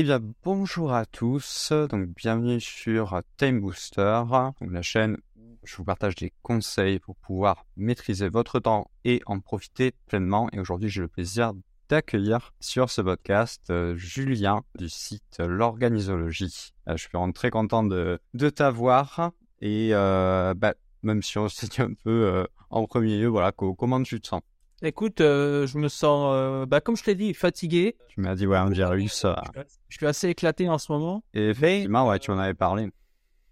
Eh bien, bonjour à tous. Donc, bienvenue sur Time Booster, la chaîne où je vous partage des conseils pour pouvoir maîtriser votre temps et en profiter pleinement. Et aujourd'hui, j'ai le plaisir d'accueillir sur ce podcast euh, Julien du site L'Organisologie. Euh, je suis vraiment très content de, de t'avoir et euh, bah, même si on s'est dit un peu en premier lieu, voilà, co- comment tu te sens? Écoute, euh, je me sens, euh, bah, comme je t'ai dit, fatigué. Tu m'as dit, ouais, un virus. euh, Je suis assez éclaté en ce moment. et effectivement, ouais, tu en avais parlé.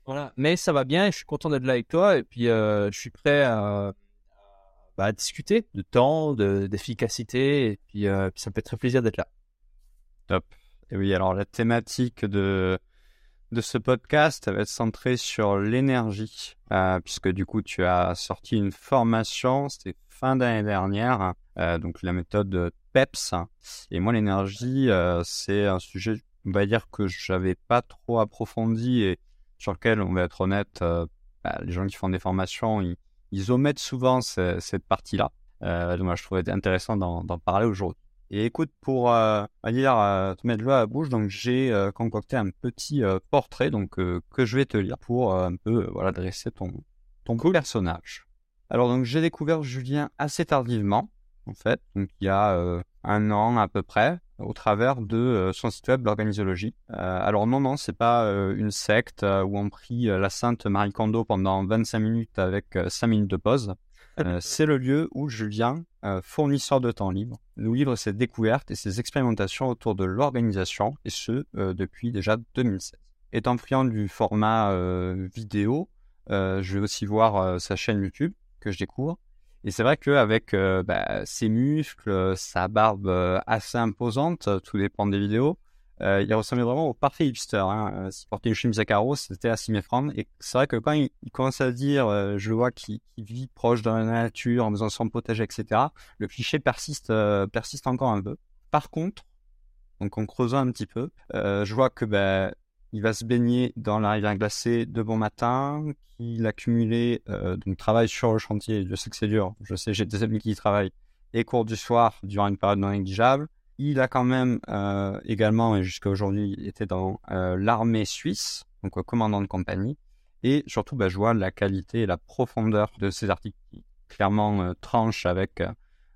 Voilà. Mais ça va bien. Je suis content d'être là avec toi. Et puis, euh, je suis prêt à, bah, à discuter de temps, de- d'efficacité. Et puis, puis ça me fait très plaisir d'être là. Top. Et oui, alors la thématique de, de ce podcast va être centrée sur l'énergie, puisque du coup tu as sorti une formation, c'était fin d'année dernière, euh, donc la méthode PEPS. Et moi l'énergie, euh, c'est un sujet, on va dire que j'avais pas trop approfondi et sur lequel, on va être honnête, euh, bah, les gens qui font des formations, ils, ils omettent souvent ce- cette partie-là. Euh, donc moi je trouvais intéressant d'en parler aujourd'hui. Et écoute, pour euh, dire euh, te mettre l'eau à la bouche, donc j'ai euh, concocté un petit euh, portrait donc euh, que je vais te lire pour euh, un peu euh, voilà dresser ton ton personnage. Alors donc j'ai découvert Julien assez tardivement en fait, donc il y a euh, un an à peu près, au travers de euh, son site web l'organisologie. Euh, alors non non, c'est pas une secte où on prie la sainte Marie Kondo pendant 25 minutes avec euh, 5 minutes de pause. C'est le lieu où Julien, fournisseur de temps libre, nous livre ses découvertes et ses expérimentations autour de l'organisation, et ce, depuis déjà 2016. Étant friand du format vidéo, je vais aussi voir sa chaîne YouTube que je découvre. Et c'est vrai qu'avec euh, bah, ses muscles, sa barbe euh, assez imposante, tout dépend des vidéos, euh, il ressemblait vraiment au parfait hipster. Hein. Euh, S'il portait une chemise à carreaux, c'était à s'y méprendre. Et c'est vrai que quand il, commence à dire, je vois qu'il vit proche de la nature, en faisant son potager, etc., le cliché persiste, persiste encore un peu. Par contre, donc en creusant un petit peu, je vois que ben il va se baigner dans la rivière glacée de bon matin, qu'il a cumulé euh, donc travail sur le chantier. Je sais que c'est dur. Je sais, j'ai des amis qui y travaillent. Et cours du soir durant une période non négligeable. Il a quand même euh, également, et jusqu'à aujourd'hui, était dans euh, l'armée suisse, donc commandant de compagnie. Et surtout, bah, je vois la qualité et la profondeur de ces articles qui clairement tranchent avec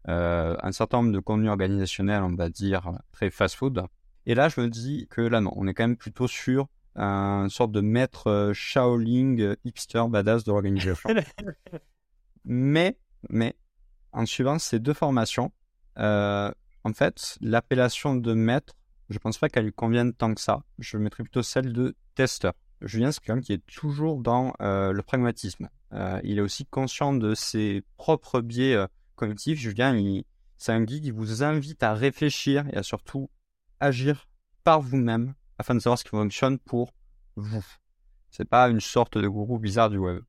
un certain nombre de contenus organisationnels, on va dire, très fast-food. Et là, je me dis que là, non, on est quand même plutôt sur un sorte de maître euh, Shaolin euh, hipster badass de l'organisation. mais, mais, en suivant ces deux formations, euh, en fait, l'appellation de maître, je pense pas qu'elle lui convienne tant que ça. Je mettrais plutôt celle de testeur. Julien, c'est quelqu'un qui est toujours dans euh, le pragmatisme. Euh, il est aussi conscient de ses propres biais cognitifs. Julien, c'est un guide qui vous invite à réfléchir et à surtout agir par vous-même afin de savoir ce qui fonctionne pour vous. C'est pas une sorte de gourou bizarre du web.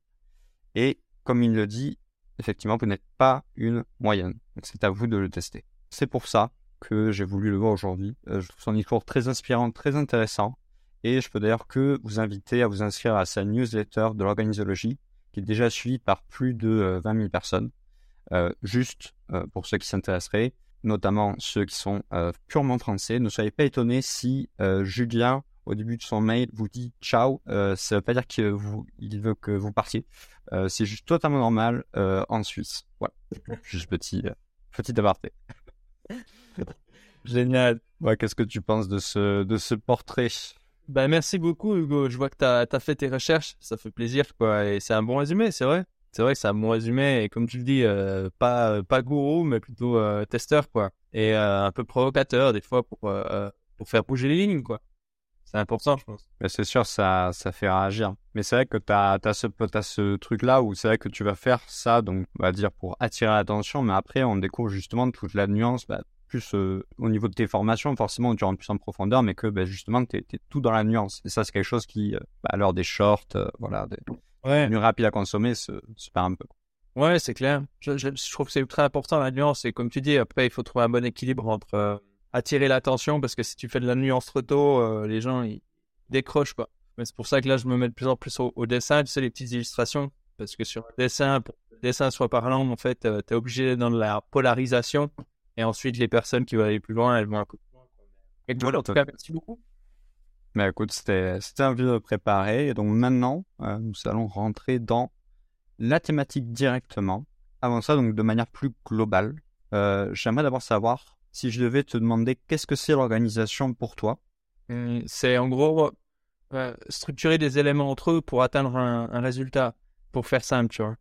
Et comme il le dit, effectivement, vous n'êtes pas une moyenne. C'est à vous de le tester. C'est pour ça que j'ai voulu le voir aujourd'hui. Euh, je trouve son discours très inspirant, très intéressant. Et je peux d'ailleurs que vous inviter à vous inscrire à sa newsletter de l'organisologie, qui est déjà suivie par plus de euh, 20 000 personnes. Euh, juste euh, pour ceux qui s'intéresseraient, notamment ceux qui sont euh, purement français. Ne soyez pas étonnés si euh, Julien, au début de son mail, vous dit ciao. Euh, ça veut pas dire qu'il vous, il veut que vous partiez. C'est juste totalement normal en Suisse. Voilà. Juste petit, petit aparté. Génial. Ouais, qu'est-ce que tu penses de ce, de ce portrait? Bah, merci beaucoup, Hugo. Je vois que tu as, fait tes recherches. Ça fait plaisir, quoi. Et c'est un bon résumé, c'est vrai. C'est vrai que un bon résumé. Et comme tu le dis, euh, pas, pas gourou, mais plutôt euh, testeur, quoi. Et euh, un peu provocateur, des fois, pour, euh, pour faire bouger les lignes, quoi. C'est important, je pense. Mais c'est sûr, ça, ça fait réagir. Mais c'est vrai que tu as, ce, ce truc-là où c'est vrai que tu vas faire ça, donc on va dire pour attirer l'attention, mais après on découvre justement toute la nuance, bah, plus euh, au niveau de tes formations, forcément tu rentres plus en profondeur, mais que bah, justement tu es, tout dans la nuance. Et ça c'est quelque chose qui, euh, bah, à des shorts, euh, voilà, Ouais. contenus rapides à consommer, se, se perd un peu. Ouais, c'est clair. Je, je- je trouve que c'est ultra important la nuance. Et comme tu dis, après, il faut trouver un bon équilibre entre euh, attirer l'attention, parce que si tu fais de la nuance trop tôt, euh, les gens ils décrochent quoi. Mais c'est pour ça que là, je me mets de plus en plus au, au dessin, tu sais, les petites illustrations. Parce que sur un dessin, pour que le dessin soit parlant, en fait, euh, t'es obligé d'être dans la polarisation. Et ensuite, les personnes qui veulent aller plus loin, elles vont un peu plus loin. Et Voilà, en tout cas, merci beaucoup. Mais écoute, c'était un peu préparé. Et donc maintenant, euh, nous allons rentrer dans la thématique directement. Avant ça, donc de manière plus globale, euh, j'aimerais d'abord savoir si je devais te demander qu'est-ce que c'est l'organisation pour toi? Hum, c'est en gros euh, structurer des éléments entre eux pour atteindre un, résultat. Pour faire simple, tu vois.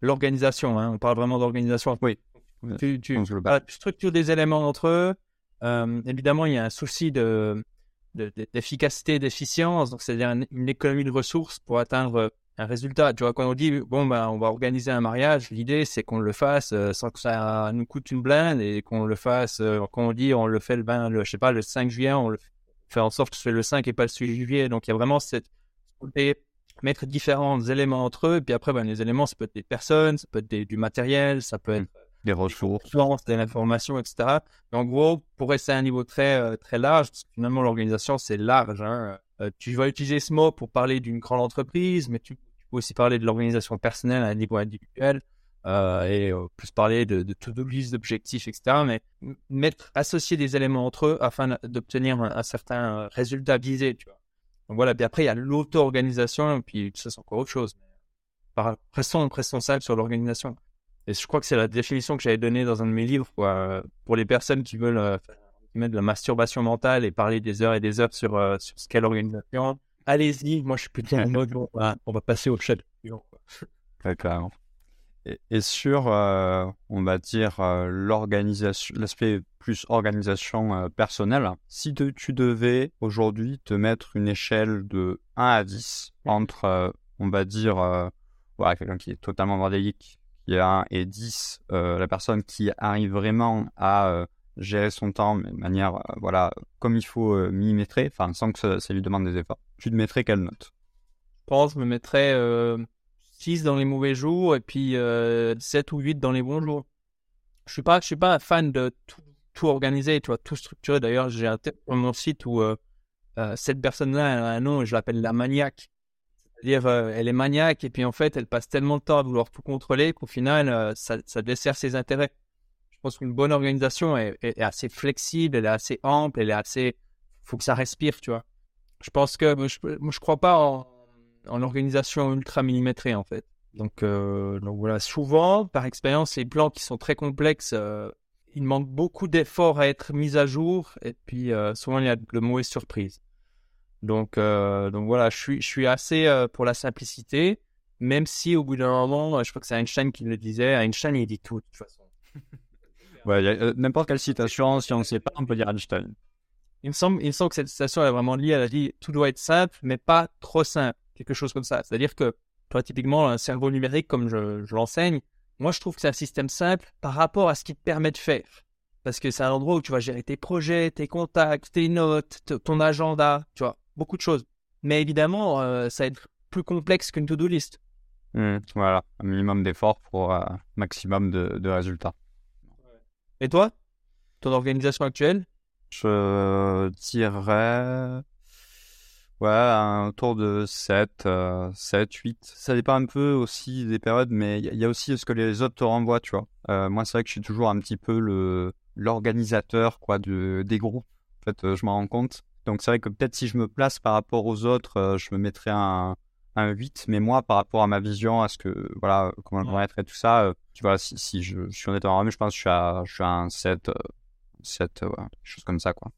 L'organisation, hein, on parle vraiment d'organisation. Oui. Tu, tu, structures des éléments entre eux. évidemment, il y a un souci de d'efficacité, d'efficience, donc c'est-à-dire une économie de ressources pour atteindre un résultat. Tu vois, quand on dit bon ben on va organiser un mariage, l'idée c'est qu'on le fasse euh, sans que ça nous coûte une blinde et qu'on le fasse. Euh, quand on dit on le fait le 20, le, je sais pas, le 5 juillet, on le fait en sorte que ce soit le 5 et pas le 6 juillet. Donc il y a vraiment cette mettre différents éléments entre eux. Et puis après, ben, les éléments, ça peut être des personnes, ça peut être du matériel, ça peut être des ressources, de l'information, etc. en gros, pour rester à un niveau très, euh, très large, parce que finalement, l'organisation, c'est large. Hein. Euh, tu vas utiliser ce mot pour parler d'une grande entreprise, mais tu, peux aussi parler de l'organisation personnelle à un niveau individuel. Euh, et plus parler de, de to-do list, d'objectifs, etc. Mais mettre, associer des éléments entre eux afin d'obtenir un, certain résultat visé, tu vois. Donc voilà, puis après, il y a l'auto-organisation, et puis ça, c'est encore autre chose. Par, restons, restons simples sur l'organisation. Et je crois que c'est la définition que j'avais donnée dans un de mes livres, quoi, pour les personnes qui veulent euh, mettre de la masturbation mentale et parler des heures et des heures sur, euh, sur ce qu'est l'organisation. Allez-y, moi je suis plutôt en mode, on va, on va passer au chat. D'accord. Et, et, sur, euh, on va dire, l'organisation, l'aspect plus organisation personnelle, si tu devais aujourd'hui te mettre une échelle de 1 à 10 entre, on va dire, voilà, quelqu'un qui est totalement bordélique, qui a 1 et 10, euh, la personne qui arrive vraiment à euh, gérer son temps de manière, euh, voilà, comme il faut millimétrer, enfin, sans que ça, lui demande des efforts, tu te mettrais quelle note? Je pense je me mettrais 6 dans les mauvais jours et puis 7 ou 8 dans les bons jours. Je suis pas, je suis pas fan de tout, tout organiser, tu tout structurer. D'ailleurs, j'ai un mon site où cette personne-là a un nom et je l'appelle la maniaque dire euh, elle est maniaque et puis en fait, elle passe tellement de temps à vouloir tout contrôler qu'au final, euh, ça, ça, dessert ses intérêts. Je pense qu'une bonne organisation est, est, assez flexible, elle est assez ample, elle est assez. faut que ça respire, tu vois. Je pense que je, moi, crois pas en, en organisation ultra millimétrée en fait. Euh, donc voilà, souvent, par expérience, les plans qui sont très complexes, il manque beaucoup d'efforts à être mis à jour et puis souvent il y a de mauvaises surprises. Donc, euh, donc voilà, je suis, je suis assez euh, pour la simplicité, même si au bout d'un moment, je crois que c'est Einstein qui le disait, Einstein il dit tout de toute façon. ouais, euh, n'importe quelle citation, si on ne sait pas, on peut dire Einstein. Il me semble, il me semble que cette citation est vraiment liée. Elle a dit tout doit être simple, mais pas trop simple, quelque chose comme ça. C'est-à-dire que, toi, typiquement, un cerveau numérique, comme je, je l'enseigne, moi, je trouve que c'est un système simple par rapport à ce qu'il te permet de faire. Parce que c'est un endroit où tu vas gérer tes projets, tes contacts, tes notes, ton agenda, tu vois beaucoup de choses. Mais évidemment, euh, ça va être plus complexe qu'une to-do list. Mmh, voilà, un minimum d'efforts pour un maximum de, résultats. Et toi? Ton organisation actuelle? Je dirais. Ouais, un tour de 7, 7, 8. Ça dépend un peu aussi des périodes, mais il y, a aussi ce que les autres te renvoient, tu vois. Euh, moi, c'est vrai que je suis toujours un petit peu le l'organisateur quoi de des groupes. En fait, euh, je m'en rends compte. Donc c'est vrai que peut-être si je me place par rapport aux autres, euh, je me mettrais un, un 8, mais moi par rapport à ma vision, à ce que voilà, comment je être et tout ça, euh, tu vois, si, si je, je, suis en étant je pense que je suis à, je suis à un 7, 7 ouais, chose comme ça quoi.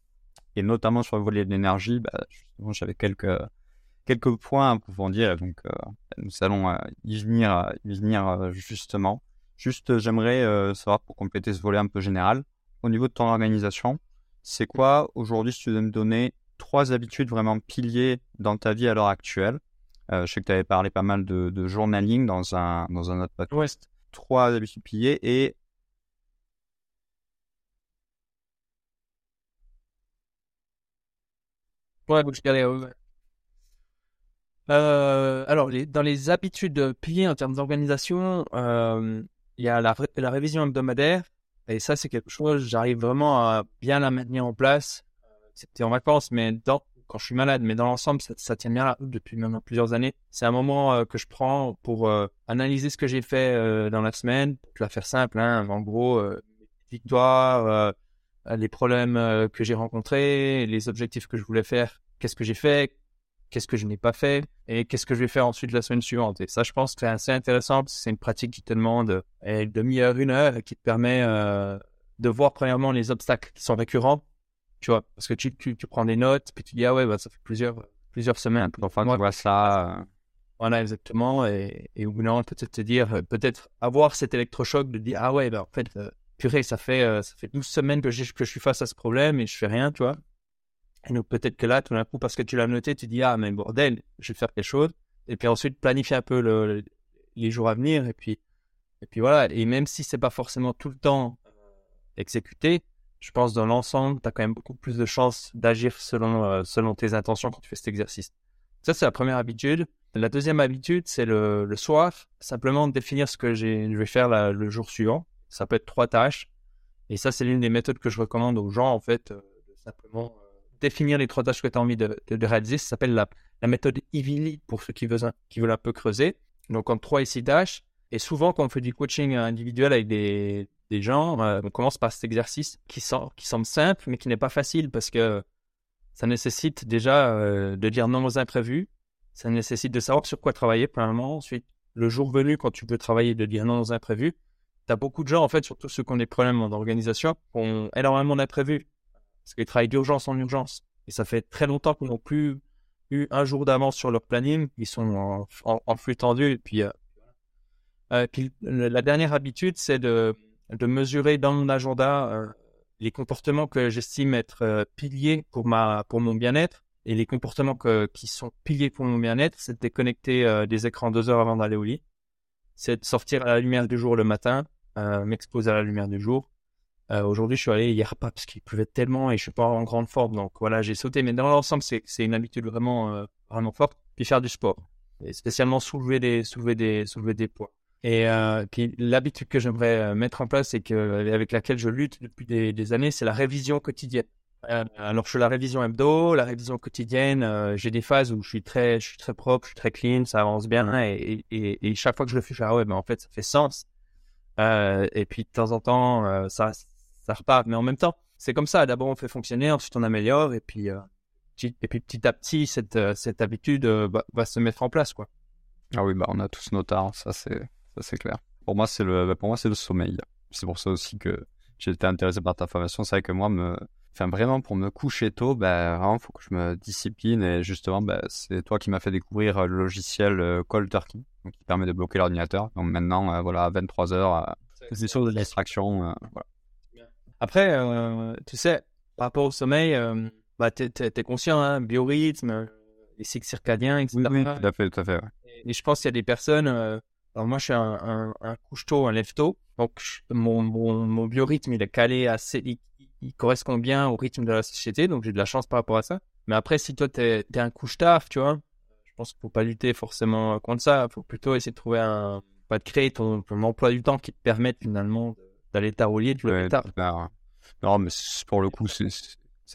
Et notamment sur le volet de l'énergie, bah, j'avais quelques quelques points pour dire, donc euh, nous allons y venir, y venir justement. Juste, j'aimerais savoir pour compléter ce volet un peu général, au niveau de ton organisation, c'est quoi aujourd'hui, si tu devais me donner trois habitudes vraiment piliers dans ta vie à l'heure actuelle euh, Je sais que tu avais parlé pas mal de, journaling dans un, dans un autre podcast. Trois habitudes piliers et Ouais, je euh, alors, dans les habitudes piliers en termes d'organisation, euh, il y a la, la, révision hebdomadaire, et ça, c'est quelque chose, j'arrive vraiment à bien la maintenir en place. C'était en vacances, mais dans, quand je suis malade, mais dans l'ensemble, ça, tient bien là depuis maintenant plusieurs années. C'est un moment euh, que je prends pour euh, analyser ce que j'ai fait euh, dans la semaine, pour la faire simple, hein, en gros, victoire, les problèmes que j'ai rencontrés, les objectifs que je voulais faire, qu'est-ce que j'ai fait, qu'est-ce que je n'ai pas fait et qu'est-ce que je vais faire ensuite la semaine suivante. Et ça, je pense que c'est assez intéressant parce que c'est une pratique qui te demande une demi-heure, une heure et qui te permet euh, de voir premièrement les obstacles qui sont récurrents, tu vois, parce que tu, tu, tu prends des notes puis tu dis ah ouais bah, ça fait plusieurs plusieurs semaines. Enfin, tu vois ça. Euh. Voilà, exactement. Et, et bout d'un peut-être te dire, peut-être avoir cet électrochoc de dire ah ouais bah en fait purée, ça fait, euh, ça fait 12 semaines que, que je suis face à ce problème et je fais rien, tu vois. Et donc peut-être que là, tout d'un coup, parce que tu l'as noté, tu dis, ah, mais bordel, je vais faire quelque chose. Et puis ensuite, planifier un peu le, les jours à venir. Et puis, et puis voilà. Et même si c'est pas forcément tout le temps euh, exécuté, je pense dans l'ensemble, tu as quand même beaucoup plus de chances d'agir selon, euh, selon tes intentions quand tu fais cet exercice. Ça, c'est la première habitude. La deuxième habitude, c'est le, le soir, simplement définir ce que je vais faire le jour suivant. Ça peut être trois tâches. Et ça, c'est l'une des méthodes que je recommande aux gens, en fait, euh, simplement définir les trois tâches que tu as envie de, réaliser. Ça s'appelle la, méthode Ivili pour ceux qui veulent, un peu creuser. Donc, en trois et six tâches. Et souvent, quand on fait du coaching individuel avec des, gens, euh, on commence par cet exercice qui, semble simple, mais qui n'est pas facile parce que ça nécessite déjà de dire non aux imprévus. Ça nécessite de savoir sur quoi travailler, premièrement. Ensuite, le jour venu, quand tu veux travailler, de dire non aux imprévus tu as beaucoup de gens, en fait, surtout ceux qui ont des problèmes d'organisation, qui ont énormément d'imprévus. Parce qu'ils travaillent d'urgence en urgence. Et ça fait très longtemps qu'ils n'ont plus eu un jour d'avance sur leur planning. Ils sont en, flux tendu. Et puis, euh, euh, la dernière habitude, c'est de, de, mesurer dans mon agenda euh, les comportements que j'estime être piliers pour, ma, pour mon bien-être. Et les comportements qui sont piliers pour mon bien-être, c'est de déconnecter des écrans deux heures avant d'aller au lit c'est de sortir à la lumière du jour le matin, m'exposer à la lumière du jour. Euh, aujourd'hui, je suis allé hier pas parce qu'il pleuvait tellement et je suis pas en grande forme, donc voilà, j'ai sauté. Mais dans l'ensemble, c'est une habitude vraiment euh, vraiment forte. Puis faire du sport, et spécialement soulever des soulever des soulever des poids. Et puis l'habitude que j'aimerais mettre en place et avec laquelle je lutte depuis des, années, c'est la révision quotidienne. Euh, alors, je fais la révision hebdo, la révision quotidienne. Euh, j'ai des phases où je suis très, je suis très propre, je suis très clean, ça avance bien. Et, et, et chaque fois que je le fais, je dis ah ouais, mais en fait, ça fait sens. Euh, et puis de temps en temps, euh, ça, ça repart. Mais en même temps, c'est comme ça. D'abord, on fait fonctionner, ensuite on améliore, et puis, petit, et puis petit à petit, cette, cette habitude va, se mettre en place, quoi. Ah oui, bah on a tous nos talents, ça c'est, ça c'est clair. Pour moi, c'est le, pour moi, c'est le sommeil. C'est pour ça aussi que j'ai été intéressé par ta formation. C'est vrai que moi, me Enfin, vraiment, pour me coucher tôt, bah, vraiment, faut que je me discipline. Et justement, bah, c'est toi qui m'as fait découvrir euh, le logiciel euh, Cold Turkey, qui permet de bloquer l'ordinateur. Donc maintenant, euh, voilà, à 23 heures, c'est sûr de distraction. voilà. Après, tu sais, par rapport au sommeil, bah, tu es, conscient, hein, biorhythme, les cycles circadiens, etc. Oui, tout à fait, tout à fait. Et, je pense qu'il y a des personnes. alors moi, je suis un, un, couche-tôt, un lève-tôt. Donc, mon, mon, mon, biorhythme, il est calé assez il correspond bien au rythme de la société, donc j'ai de la chance par rapport à ça. Mais après, si toi, t'es es un couche-tard, tu vois, je pense qu'il faut pas lutter forcément contre ça. Il faut plutôt essayer de trouver un, pas de créer ton, emploi du temps qui te permette finalement d'aller et de le tard. non, mais pour le coup,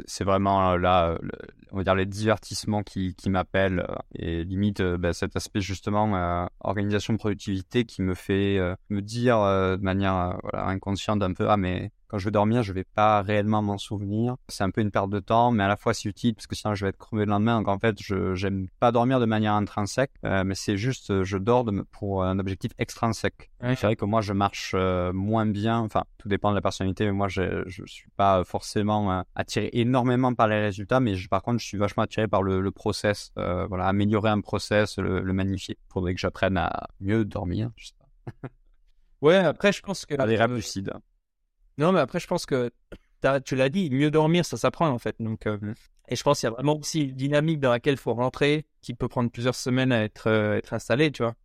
c'est vraiment euh, là, euh, on va dire les divertissements qui, qui m'appellent euh, et limite bah, cet aspect justement organisation de productivité qui me fait me dire de manière voilà, inconsciente un peu ah mais quand je vais dormir, je vais pas réellement m'en souvenir. C'est un peu une perte de temps, mais à la fois c'est utile parce que sinon je vais être crevé le lendemain. Donc en fait, je j'aime pas dormir de manière intrinsèque, euh, mais c'est juste euh, je dors pour un objectif extrinsèque. C'est vrai que moi je marche euh, moins bien. Enfin, tout dépend de la personnalité, mais moi je je suis pas forcément attiré énormément par les résultats, mais par contre je suis vachement attiré par le, le process. voilà, améliorer un process, le, le magnifier. Faudrait que j'apprenne à mieux dormir. Je sais pas. ouais, après je pense que. À des rêves lucides. Non, mais après, je pense que tu l'as dit, mieux dormir, ça s'apprend en fait. Donc, euh, mmh. et je pense qu'il y a vraiment aussi une dynamique dans laquelle il faut rentrer, qui peut prendre plusieurs semaines à être, euh, être installé, tu vois.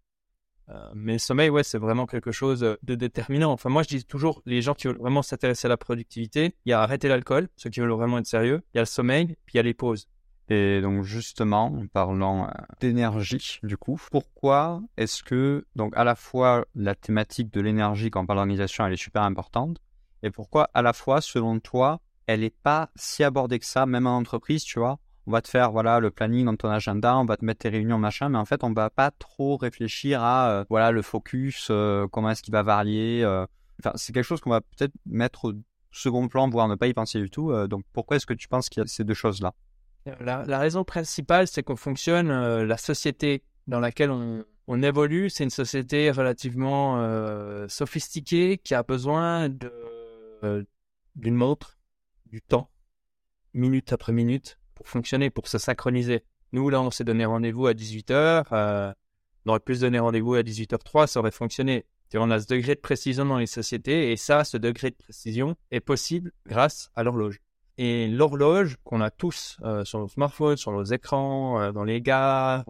Euh, mais le sommeil, ouais, c'est vraiment quelque chose de déterminant. Enfin, moi, je dis toujours, les gens qui veulent vraiment s'intéresser à la productivité, il y a arrêter l'alcool, ceux qui veulent vraiment être sérieux, il y a le sommeil, puis il y a les pauses. Et donc justement, en parlant d'énergie, du coup, pourquoi est-ce que donc à la fois la thématique de l'énergie quand on parle d'organisation, elle est super importante, et pourquoi à la fois, selon toi, elle n'est pas si abordée que ça, même en entreprise, tu vois? On va te faire voilà le planning dans ton agenda, on va te mettre tes réunions machin, mais en fait on va pas trop réfléchir à euh, voilà le focus, euh, comment est-ce qu'il va varier. Euh. Enfin c'est quelque chose qu'on va peut-être mettre second plan, voire ne pas y penser du tout. donc pourquoi est-ce que tu penses qu'il y a ces deux choses-là? La, la, raison principale, c'est qu'on fonctionne, la société dans laquelle on, évolue, c'est une société relativement sophistiquée qui a besoin de, euh, d'une montre, du temps, minute après minute, pour fonctionner, pour se synchroniser. Nous, là, on s'est donné rendez-vous à 18h. Euh, on aurait pu se donner rendez-vous à 18h03, ça aurait fonctionné. on a ce degré de précision dans les sociétés, et ça, ce degré de précision est possible grâce à l'horloge. Et l'horloge qu'on a tous sur nos smartphones, sur nos écrans, dans les gares,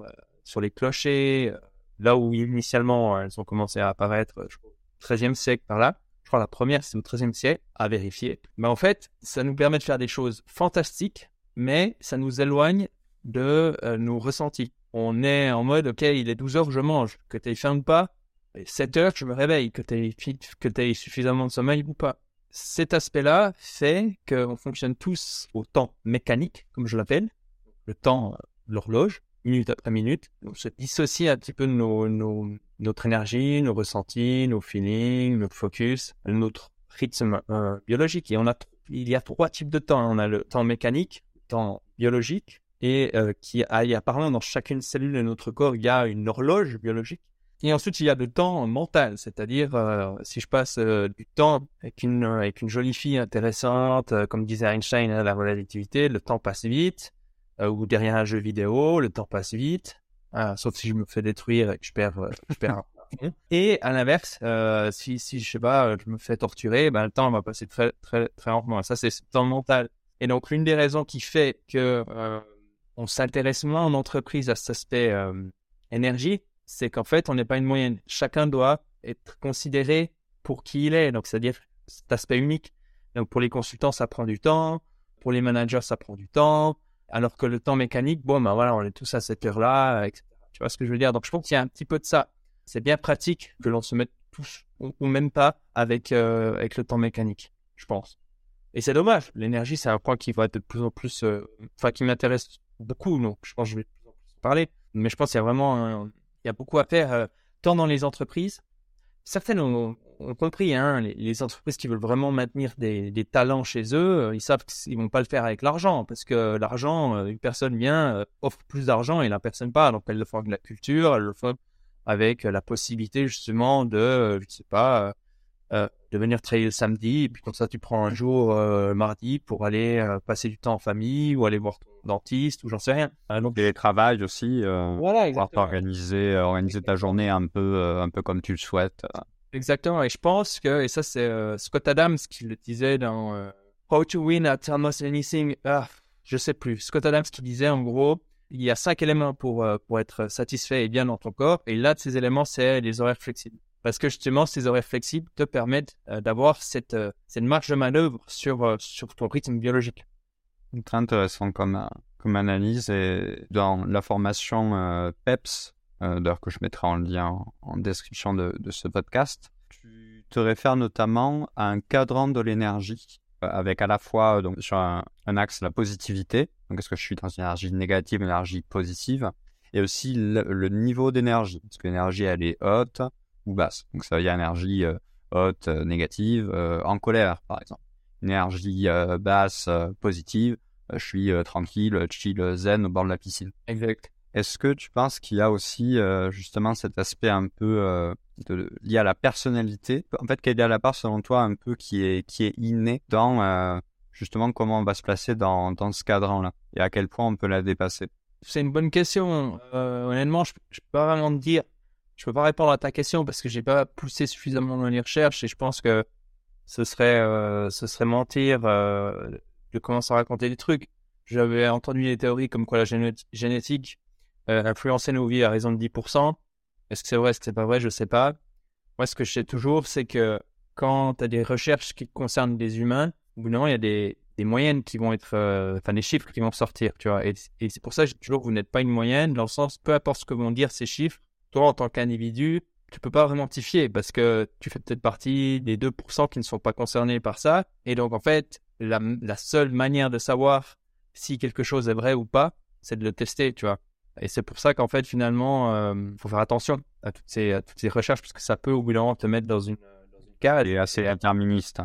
sur les clochers, là où initialement elles ont commencé à apparaître, je crois, au XIIIe siècle par là, la première c'est au XIIIe siècle, à vérifier. Mais en fait, ça nous permet de faire des choses fantastiques, mais ça nous éloigne de euh, nos ressentis. On est en mode, ok, il est 12 heures, je mange, que tu aies faim ou pas, 7 heures, je me réveille, que tu aies, suffisamment de sommeil ou pas. Cet aspect-là fait qu'on fonctionne tous au temps mécanique, comme je l'appelle, le temps, euh, l'horloge, minute après minute. On se dissocie un petit peu de nos, notre énergie, nos ressentis, nos feelings, notre focus, notre rythme euh, biologique. Et il y a trois types de temps. On a le temps mécanique, le temps biologique, et euh, qui a, apparemment dans chacune cellule de notre corps, il y a une horloge biologique. Et ensuite, il y a le temps mental, c'est-à-dire euh, si je passe du temps avec une, avec une jolie fille intéressante, comme disait Einstein, hein, la relativité, le temps passe vite. Ou derrière un jeu vidéo, le temps passe vite, ah, sauf si je me fais détruire et que je perds, euh, je perds Et à l'inverse, euh, si, si je sais pas, je me fais torturer, ben, le temps va passer très, très, très lentement. Ça, c'est le temps mental. Et donc, l'une des raisons qui fait que on s'intéresse moins en entreprise à cet aspect énergie, c'est qu'en fait, on n'est pas une moyenne. Chacun doit être considéré pour qui il est. Donc, c'est-à-dire cet aspect unique. Donc, pour les consultants, ça prend du temps. Pour les managers, ça prend du temps. Alors que le temps mécanique, bon, ben voilà, on est tous à cette heure-là, etc. Tu vois ce que je veux dire? Donc, je pense qu'il y a un petit peu de ça. C'est bien pratique que l'on se mette tous, ou, même pas, avec, euh, avec le temps mécanique, je pense. Et c'est dommage. L'énergie, c'est un point qui va être de plus en plus, euh, enfin, qui m'intéresse beaucoup. Donc, je pense que je vais plus en plus parler. Mais je pense qu'il y a vraiment, il y a beaucoup à faire, euh, tant dans les entreprises. Certaines ont, compris, hein, les, entreprises qui veulent vraiment maintenir des, talents chez eux, euh, ils savent qu'ils vont pas le faire avec l'argent, parce que l'argent, euh, une personne vient, euh, offre plus d'argent et la personne pas, donc elle le fait avec la culture, elle le fait avec la possibilité justement de, je sais pas, de venir travailler le samedi, et puis comme ça tu prends un jour mardi pour aller passer du temps en famille ou aller voir ton dentiste ou j'en sais rien. donc les travail aussi, voilà, pouvoir t'organiser, organiser ta journée un peu, un peu comme tu le souhaites. Exactement. Et je pense que, et ça, c'est euh, Scott Adams qui le disait dans euh, How to Win at Almost Anything. Ah, je sais plus. Scott Adams qui disait en gros, il y a cinq éléments pour, euh, pour être satisfait et bien dans ton corps. Et l'un de ces éléments, c'est les horaires flexibles. Parce que justement, ces horaires flexibles te permettent d'avoir cette, cette marge de manœuvre sur, sur ton rythme biologique. Très intéressant comme, comme analyse. Et dans la formation PEPS, euh, d'ailleurs que je mettrai en lien en, description de, ce podcast. Tu te réfères notamment à un cadran de l'énergie euh, avec à la fois euh, donc, sur un, axe la positivité, donc est-ce que je suis dans une énergie négative, une énergie positive, et aussi le, niveau d'énergie, est-ce que l'énergie elle est haute ou basse. Donc ça veut dire énergie haute, négative, en colère par exemple. Énergie basse, positive, je suis tranquille, chill, zen au bord de la piscine. Exact. Est-ce que tu penses qu'il y a aussi euh, justement cet aspect un peu euh, lié à la personnalité En fait, quelle est la part selon toi un peu qui est qui est inné dans euh, justement comment on va se placer dans, dans ce cadran-là et à quel point on peut la dépasser? C'est une bonne question. honnêtement, je, je peux pas vraiment te dire. Je peux pas répondre à ta question parce que j'ai pas poussé suffisamment dans les recherches et je pense que ce serait ce serait mentir de commencer à raconter des trucs. J'avais entendu des théories comme quoi la génétique euh, influencer nos vies à raison de 10%. Est-ce que c'est vrai, est-ce que c'est pas vrai, je sais pas. Moi, ce que je sais toujours, c'est que quand tu as des recherches qui concernent des humains, ou non, il y a des, moyennes qui vont être, euh, enfin des chiffres qui vont sortir, tu vois. Et, c'est pour ça que je dis toujours que vous n'êtes pas une moyenne, dans le sens, peu importe ce que vont dire ces chiffres, toi, en tant qu'individu, tu peux pas vraiment t'y fier parce que tu fais peut-être partie des 2% qui ne sont pas concernés par ça. Et donc, en fait, la, la seule manière de savoir si quelque chose est vrai ou pas, c'est de le tester, tu vois. Et c'est pour ça qu'en fait, finalement, il euh, faut faire attention à toutes, ces, toutes ces recherches parce que ça peut au bout d'un moment te mettre dans une, dans une case. Et assez interministe.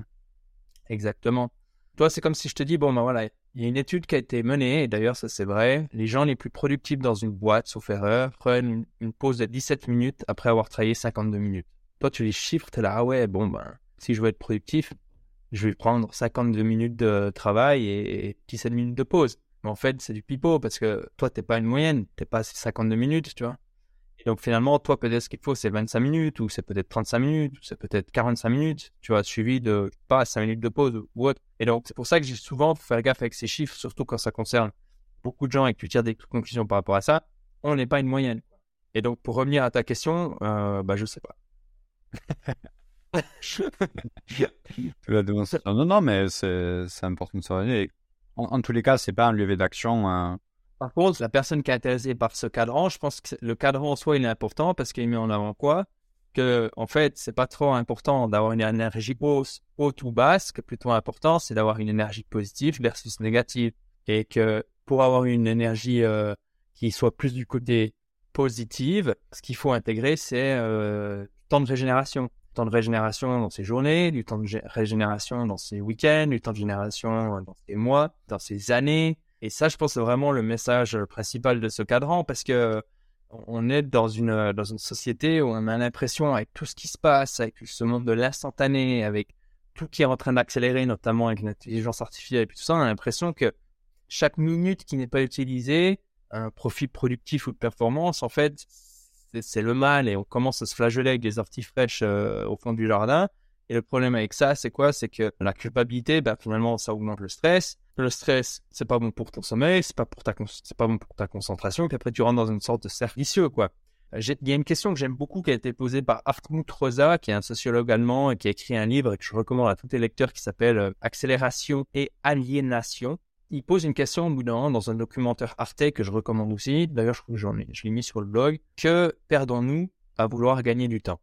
Exactement. Toi, c'est comme si je te dis, bon, ben voilà, il y a une étude qui a été menée, et d'ailleurs, ça c'est vrai, les gens les plus productifs dans une boîte, sauf erreur, prennent une, pause de 17 minutes après avoir travaillé 52 minutes. Toi, tu les chiffres, tu es là, ah ouais, bon, ben, si je veux être productif, je vais prendre 52 minutes de travail et 17 minutes de pause. Mais en fait, c'est du pipeau parce que toi, t'es pas une moyenne, t'es pas 52 minutes, tu vois. Donc finalement, toi, peut-être ce qu'il faut, c'est 25 minutes, ou c'est peut-être 35 minutes, ou c'est peut-être 45 minutes, tu vois, suivi de pas 5 minutes de pause ou autre. Et donc, c'est pour ça que j'ai souvent faire gaffe avec ces chiffres, surtout quand ça concerne beaucoup de gens et que tu tires des conclusions par rapport à ça. On n'est pas une moyenne. Et donc, pour revenir à ta question, euh, bah, je sais pas. non, non, mais c'est important de se en, en, tous les cas, c'est pas un levier d'action. Hein. Par contre, la personne qui est intéressée par ce cadran, je pense que le cadran en soi, il est important parce qu'il met en avant quoi? Que, en fait, c'est pas trop important d'avoir une énergie haute ou basse, que plutôt important, c'est d'avoir une énergie positive versus négative. Et que pour avoir une énergie euh, qui soit plus du côté positive, ce qu'il faut intégrer, c'est euh, temps de régénération temps de régénération dans ses journées, du temps de régénération dans ses week-ends, du temps de régénération dans ses mois, dans ses années. Et ça, je pense, c'est vraiment le message principal de ce cadran parce que on est dans une, dans une société où on a l'impression, avec tout ce qui se passe, avec ce monde de l'instantané, avec tout qui est en train d'accélérer, notamment avec l'intelligence artificielle et tout ça, on a l'impression que chaque minute qui n'est pas utilisée, un profit productif ou de performance, en fait, c'est le mal et on commence à se flageoler avec des orties fraîches euh, au fond du jardin. Et le problème avec ça, c'est quoi? C'est que la culpabilité, ben, finalement, ça augmente le stress. Le stress, c'est pas bon pour ton sommeil, c'est pas pas bon pour ta concentration. Puis après, tu rentres dans une sorte de cercle vicieux, quoi. Il y a une question que j'aime beaucoup qui a été posée par Hartmut Rosa, qui est un sociologue allemand et qui a écrit un livre que je recommande à tous les lecteurs qui s'appelle euh, Accélération et aliénation il pose une question au bout d'un dans un documentaire Arte que je recommande aussi. D'ailleurs, je, j'en ai, je l'ai mis sur le blog. Que perdons-nous à vouloir gagner du temps?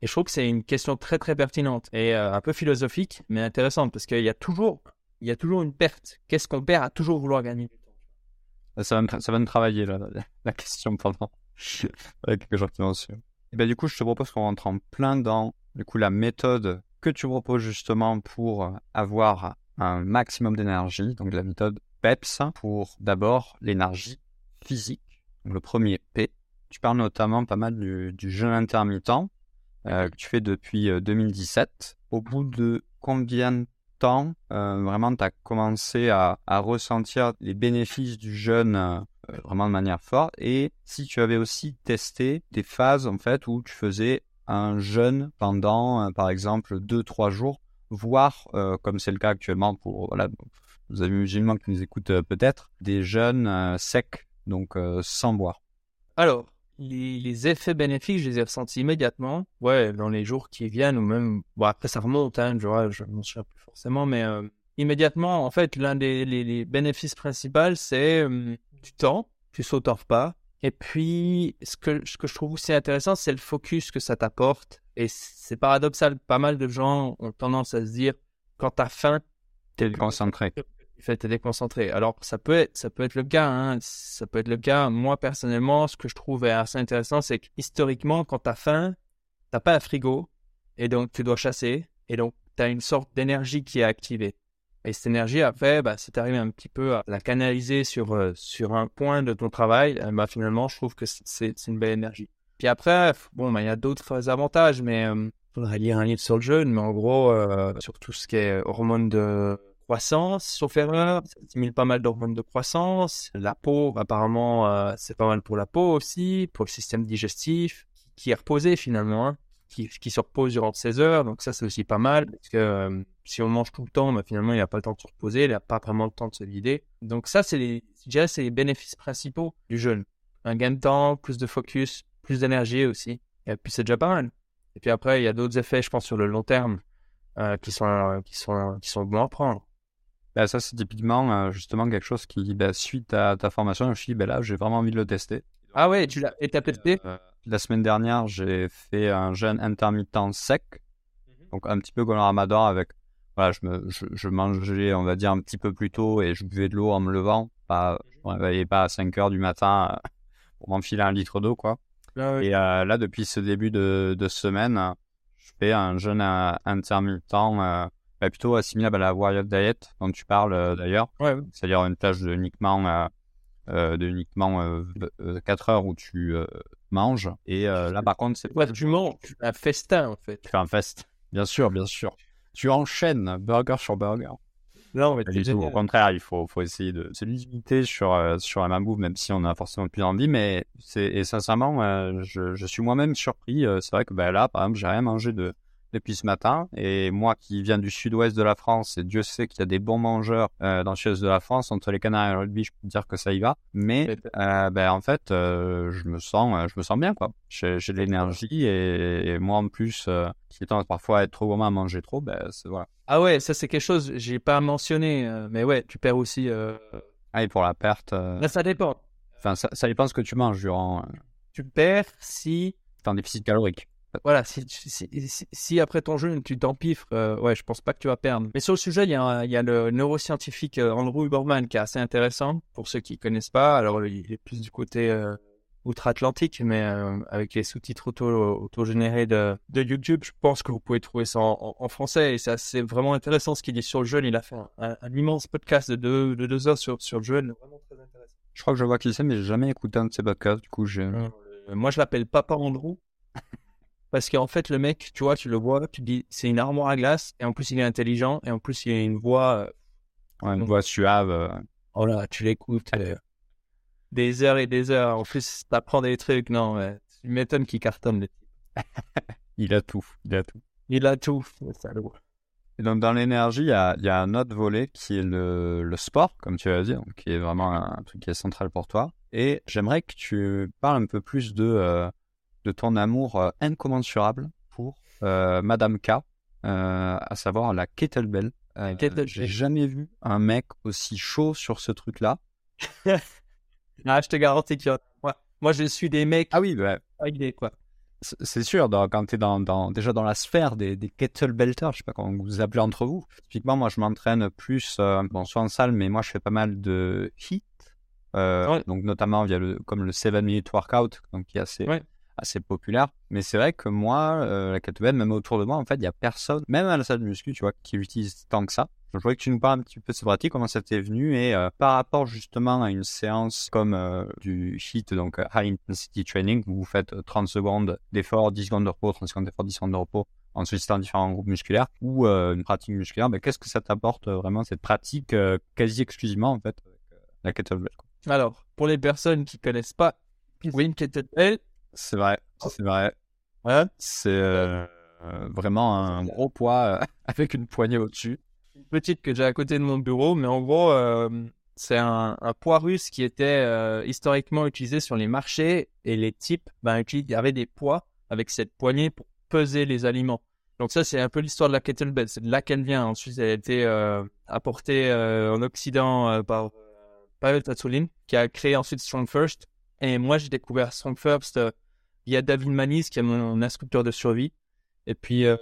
Et je trouve que c'est une question très très pertinente et euh, un peu philosophique, mais intéressante parce qu'il y a toujours, il y a toujours une perte. Qu'est-ce qu'on perd à toujours vouloir gagner du temps ça va, me ça va me travailler là, la question pendant avec quelques jours suivre. Et ben du coup, je te propose qu'on rentre en plein dans du coup la méthode que tu proposes justement pour avoir un maximum d'énergie, donc la méthode PEPS, pour d'abord l'énergie physique. le premier P. Tu parles notamment pas mal du, jeûne intermittent euh, que tu fais depuis 2017. Euh, Au bout de combien de temps euh, vraiment tu as commencé à, ressentir les bénéfices du jeûne vraiment de manière forte et si tu avais aussi testé des phases en fait où tu faisais un jeûne pendant par exemple 2-3 jours voire, euh, comme c'est le cas actuellement pour voilà, vous avez musulmans qui nous écoutent euh, peut-être, des jeunes euh, secs, donc sans boire. Alors, les, effets bénéfiques, je les ai ressentis immédiatement, ouais, dans les jours qui viennent, ou même, bon, après ça remonte, hein, je, ne m'en souviens plus forcément, mais immédiatement, en fait, l'un des les, bénéfices principaux, c'est du temps, tu sautes en repas, et puis, ce que, ce que je trouve aussi intéressant, c'est le focus que ça t'apporte. Et c'est paradoxal, pas mal de gens ont tendance à se dire, quand t'as faim, t'es déconcentré. Fait, t'es déconcentré. Alors, ça peut être, ça peut être le cas, hein. Ça peut être le cas. Moi, personnellement, ce que je trouve assez intéressant, c'est que historiquement, quand t'as faim, t'as pas un frigo. Et donc, tu dois chasser. Et donc, t'as une sorte d'énergie qui est activée. Et cette énergie, après, bah, si tu arrives un petit peu à la canaliser sur, euh, sur un point de ton travail, euh, bah, finalement, je trouve que c'est une belle énergie. Puis après, bon, bah, il y a d'autres avantages, mais il euh, faudrait lire un livre sur le jeûne, mais en gros, sur tout ce qui est hormones de croissance, sauf erreur, ça stimule pas mal d'hormones de croissance. La peau, apparemment, c'est pas mal pour la peau aussi, pour le système digestif, qui est reposé finalement. Hein qui, se repose durant 16 heures. Donc ça, c'est aussi pas mal. Parce que euh, si on mange tout le temps, bah, finalement, il n'a pas le temps de se reposer. Il n'a pas vraiment le temps de se vider. Donc ça, c'est les, c'est les bénéfices principaux du jeûne. Un gain de temps, plus de focus, plus d'énergie aussi. Et puis c'est déjà pas mal. Et puis après, il y a d'autres effets, je pense, sur le long terme, euh, qui sont qui sont qui sont bons à prendre. Bah, ça, c'est typiquement euh, justement quelque chose qui, bah, suite à ta formation, je me suis dit, bah, là, j'ai vraiment envie de le tester. Ah ouais, tu l'as, et t'as testé? La semaine dernière, j'ai fait un jeûne intermittent sec, mhm. donc un petit peu comme le ramadan avec, voilà, je, me, je, mangeais, on va dire, un petit peu plus tôt et je buvais de l'eau en me levant, pas, je me réveillais pas à 5 heures du matin euh, pour m'enfiler un litre d'eau, quoi. Ah et euh, là, depuis ce début de, de, semaine, je fais un jeûne intermittent, euh, bah, plutôt assimilable à la warrior diet dont tu parles euh, d'ailleurs. Ouais. C'est-à-dire une tâche de uniquement, euh, euh, de uniquement 4 heures où tu manges. Et là, par contre, c'est. Ouais, tu manges, tu fais un festin en fait. Tu fais un fest. Bien sûr, bien sûr. Tu enchaînes burger sur burger. Non, mais du tout. Au contraire, il faut, faut essayer de se limiter sur, sur la bouffe, même si on a forcément plus envie. Mais c'est, et sincèrement, je, je suis moi-même surpris. c'est vrai que ben, là, par exemple, j'ai rien mangé de, depuis ce matin. Et moi qui viens du sud-ouest de la France, et Dieu sait qu'il y a des bons mangeurs euh, dans le sud-ouest de la France, entre les Canaries et le rugby, je peux dire que ça y va. Mais euh, ben, en fait, euh, je me sens, je me sens bien quoi. J'ai, de l'énergie et, moi en plus, qui tend parfois à être trop gourmand à manger trop, ben c'est voilà. Ah ouais, ça c'est quelque chose j'ai pas mentionné, mais ouais, tu perds aussi. Ah et pour la perte. Là, ça dépend. Enfin, ça, ça dépend ce que tu manges durant. Tu perds si. T'es en déficit calorique voilà, si, si, après ton jeu tu t'empiffres, euh, ouais, je pense pas que tu vas perdre. Mais sur le sujet, il y a, il y a le neuroscientifique euh, Andrew Huberman qui est assez intéressant pour ceux qui connaissent pas. Alors, il est plus du côté euh, outre-Atlantique, mais avec les sous-titres auto-générés de, de, YouTube, je pense que vous pouvez trouver ça en, français. Et c'est vraiment intéressant ce qu'il dit sur le jeu. Il a fait un, immense podcast de deux, de deux heures sur, sur le jeu. Vraiment très intéressant. Je crois que je vois qui c'est, mais j'ai jamais écouté un de ses podcasts. Du coup, j'ai. moi, je l'appelle Papa Andrew. Parce qu'en fait, le mec, tu vois, tu le vois, tu te dis, c'est une armoire à glace, et en plus, il est intelligent, et en plus, il a une voix. Euh, ouais, une voix suave. Euh... Oh là, tu l'écoutes euh, des heures et des heures. En plus, t'apprends des trucs. Non, ouais. tu m'étonnes qu'il cartonne, le il a tout. Il a tout. Il a tout, Et donc, dans l'énergie, il y a, y a, un autre volet qui est le, le sport, comme tu as dit, qui est vraiment un truc qui est central pour toi. Et j'aimerais que tu parles un peu plus de euh, de ton amour euh, incommensurable pour euh, Madame K, euh, à savoir la kettlebell. J'ai jamais vu un mec aussi chaud sur ce truc-là. ah, je te garantis qu'il y a... Moi, je suis des mecs. Ah oui, bah, quoi. C'est sûr, quand tu es dans, déjà dans la sphère des, des kettlebellers, je sais pas comment vous appelez entre vous. Typiquement, moi, je m'entraîne plus, bon, soit en salle, mais moi, je fais pas mal de hit. Donc, notamment via le, comme le 7 minute workout, donc qui est assez, assez populaire. Mais c'est vrai que moi, euh, la kettlebell, même autour de moi, en fait, il y a personne, même à la salle de muscu, tu vois, qui l'utilise tant que ça. Je voudrais que tu nous parles un petit peu de cette pratique, comment ça t'est venu et euh, par rapport justement à une séance comme euh, du HIIT, donc High Intensity Training, où vous faites 30 secondes d'effort, 10 secondes de repos, 30 secondes d'effort, 10 secondes de repos, en sollicitant différents groupes musculaires, ou une pratique musculaire, ben, qu'est-ce que ça t'apporte vraiment cette pratique quasi exclusivement en fait avec la kettlebell Alors, pour les personnes qui connaissent pas, oui, une kettlebell, c'est vrai, c'est vrai. Ouais. C'est euh, vraiment un gros poids euh, avec une poignée au-dessus. Une petite que j'ai à côté de mon bureau, mais en gros, euh, c'est un, poids russe qui était historiquement utilisé sur les marchés et les types, ben, il y avait des poids avec cette poignée pour peser les aliments. Donc ça, c'est un peu l'histoire de la kettlebell. C'est de là qu'elle vient. Ensuite, elle a été apportée en Occident par Pavel Tatsulin, qui a créé ensuite Strong First. Et moi, j'ai découvert Strong First il y a David Manis qui est mon instructeur de survie. Et puis. Euh,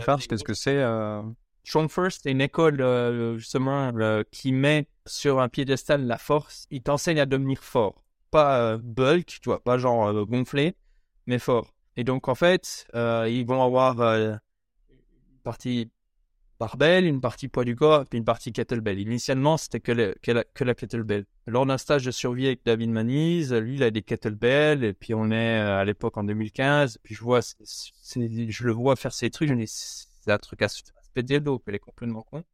First, qu'est-ce que c'est euh... Strong First, c'est une école euh, justement euh, qui met sur un piédestal la force. Il t'enseigne à devenir fort. Pas bulk, tu vois, pas genre gonflé, mais fort. Et donc en fait, ils vont avoir une partie barbell, une partie poids du corps, puis une partie kettlebell. Initialement, c'était que, la, que, la, kettlebell. Lors d'un stage de survie avec David Maniz, lui, il a des kettlebells, et puis on est euh, à l'époque en 2015, puis je vois, je le vois faire ces trucs, je me dis, c'est un truc à se péter le dos, il est complètement con.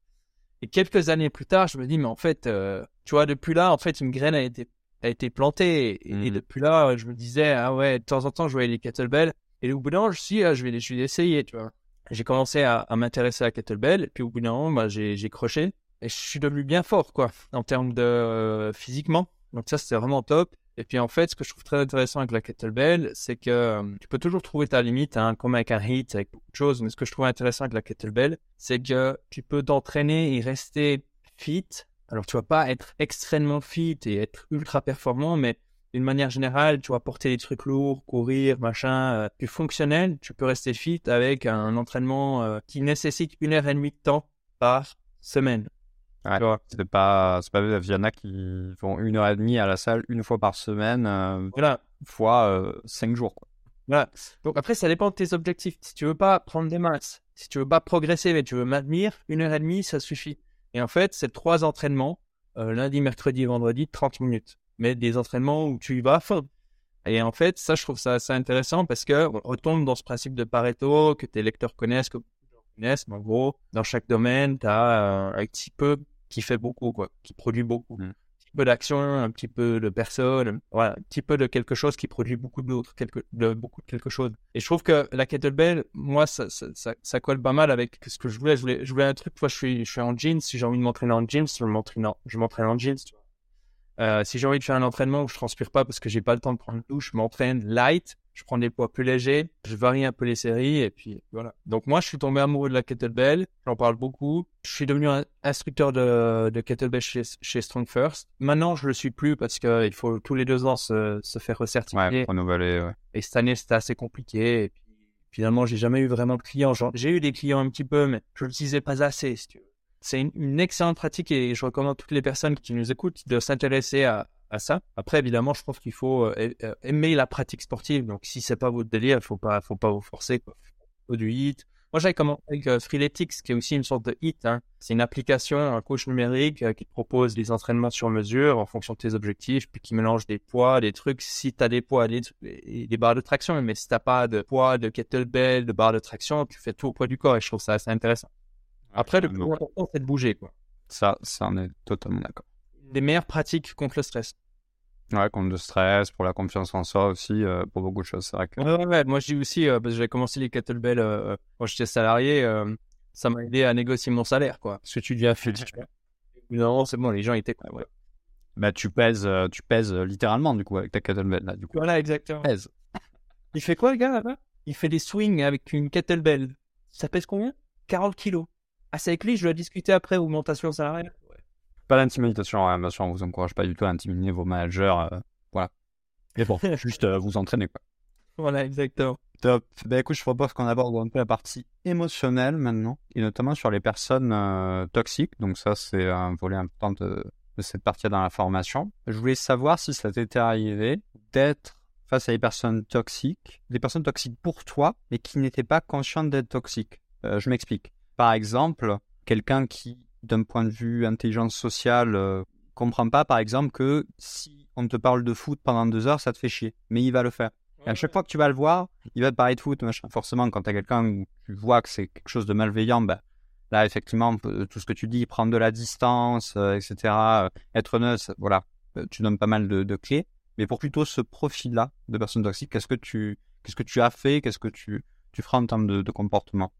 Et quelques années plus tard, je me dis, mais en fait, euh, tu vois, depuis là, en fait, une graine a été, a été plantée, et, mmh. depuis là, je me disais, ah ouais, de temps en temps, je voyais les kettlebells, et au bout d'un moment, je me suis dit, ah, je vais, je vais essayer, tu vois j'ai commencé à, m'intéresser à la kettlebell, et puis au bout d'un moment, bah, j'ai, croché, et je suis devenu bien fort, quoi, en termes de euh, physiquement. Donc ça, c'était vraiment top. Et puis en fait, ce que je trouve très intéressant avec la kettlebell, c'est que euh, tu peux toujours trouver ta limite, hein, comme avec un hit, avec beaucoup de choses. Mais ce que je trouve intéressant avec la kettlebell, c'est que tu peux t'entraîner et rester fit. Alors tu vas pas être extrêmement fit et être ultra performant, mais d'une manière générale, tu vas porter des trucs lourds, courir, machin, euh, plus fonctionnel, tu peux rester fit avec un entraînement euh, qui nécessite une heure et demie de temps par semaine. Ouais, c'est pas, c'est pas, il y en a qui font une heure et demie à la salle une fois par semaine, euh, voilà. fois cinq jours. Quoi. Voilà. Donc après, ça dépend de tes objectifs. Si tu veux pas prendre des masses, si tu veux pas progresser, mais tu veux maintenir, une heure et demie, ça suffit. Et en fait, c'est trois entraînements, lundi, mercredi, vendredi, 30 minutes. Mais des entraînements où tu y vas à fond. Et en fait, ça, je trouve ça assez intéressant parce que on retombe dans ce principe de Pareto que tes lecteurs connaissent, que connaissent. Mais en gros, dans chaque domaine, tu as un petit peu qui fait beaucoup, quoi, qui produit beaucoup. Mm. Un petit peu d'action, un petit peu de personne, voilà, un petit peu de quelque chose qui produit beaucoup d'autres, quelque, de beaucoup de quelque chose. Et je trouve que la kettlebell, moi, ça, ça, ça, ça colle pas mal avec ce que je voulais. Je voulais, je voulais un truc, moi, je suis, je suis en jeans. Si j'ai envie de m'entraîner en jeans, je m'entraîne en, je m'entraîne en jeans, tu vois. Euh, si j'ai envie de faire un entraînement où je transpire pas parce que j'ai pas le temps de prendre une douche, je m'entraîne light, je prends des poids plus légers, je varie un peu les séries et puis voilà. Donc moi, je suis tombé amoureux de la kettlebell, j'en parle beaucoup. Je suis devenu un instructeur de, de kettlebell chez, chez Strong First. Maintenant, je le suis plus parce que il faut tous les deux ans se, se faire recertifier. Ouais, renouveler, ouais. Et cette année, c'était assez compliqué. Et puis, finalement, j'ai jamais eu vraiment de clients. J'ai eu des clients un petit peu, mais je l'utilisais pas assez, si tu veux. C'est une, excellente pratique et je recommande à toutes les personnes qui nous écoutent de s'intéresser à, ça. Après, évidemment, je pense qu'il faut euh, euh, aimer la pratique sportive. Donc, si c'est pas votre délire, il faut pas, faut pas vous forcer. Quoi. Faut du hit. Moi, j'avais commencé avec euh, Freeletics, qui est aussi une sorte de hit. Hein. C'est une application, un coach numérique euh, qui te propose des entraînements sur mesure en fonction de tes objectifs, puis qui mélange des poids, des trucs. Si tu as des poids, des, des barres de traction, mais si t'as pas de poids, de kettlebell, de barres de traction, tu fais tout au poids du corps et je trouve ça assez intéressant. Après, le plus important, c'est de bouger. Quoi. Ça, ça, on est totalement d'accord. Des meilleures pratiques contre le stress. Ouais, contre le stress, pour la confiance en soi aussi, euh, pour beaucoup de choses. C'est vrai que. Ouais, ouais, ouais. Moi, je dis aussi, euh, parce que j'avais commencé les kettlebells euh, quand j'étais salarié, euh, ça m'a aidé à négocier mon salaire, quoi. Parce que tu deviens vois. Non, c'est bon, les gens étaient. Ouais. Bah, tu pèses, euh, tu pèses littéralement, du coup, avec ta kettlebell, là, du coup. Voilà, exactement. Pèse. Il fait quoi, le gars, là-bas? Il fait des swings avec une kettlebell. Ça pèse combien? 40 kilos. Ah, c'est avec lui, je dois discuter après augmentation salariale. Pas d'intimidation, hein, bien sûr, on vous encourage pas du tout à intimider vos managers, euh, voilà. Mais bon, juste euh, vous entraîner, quoi. Voilà, exactement. Top. Ben écoute, je propose qu'on aborde un peu la partie émotionnelle maintenant, et notamment sur les personnes euh, toxiques. Donc ça, c'est un volet important de, de cette partie dans la formation. Je voulais savoir si ça t'était arrivé d'être face à des personnes toxiques, des personnes toxiques pour toi, mais qui n'étaient pas conscientes d'être toxiques. Euh, je m'explique. Par exemple, quelqu'un qui, d'un point de vue intelligence sociale, euh, comprend pas, par exemple, que si on te parle de foot pendant deux heures, ça te fait chier, mais il va le faire. Et à chaque fois que tu vas le voir, il va te parler de foot, machin. Forcément, quand tu as quelqu'un où tu vois que c'est quelque chose de malveillant, ben, là, effectivement, euh, tout ce que tu dis, prendre de la distance, euh, etc., euh, être neutre, voilà, Euh, tu donnes pas mal de, de clés. Mais pour plutôt ce profil-là de personnes toxiques, qu'est-ce que tu, qu'est-ce que tu as fait, qu'est-ce que tu, tu feras en termes de, de comportement?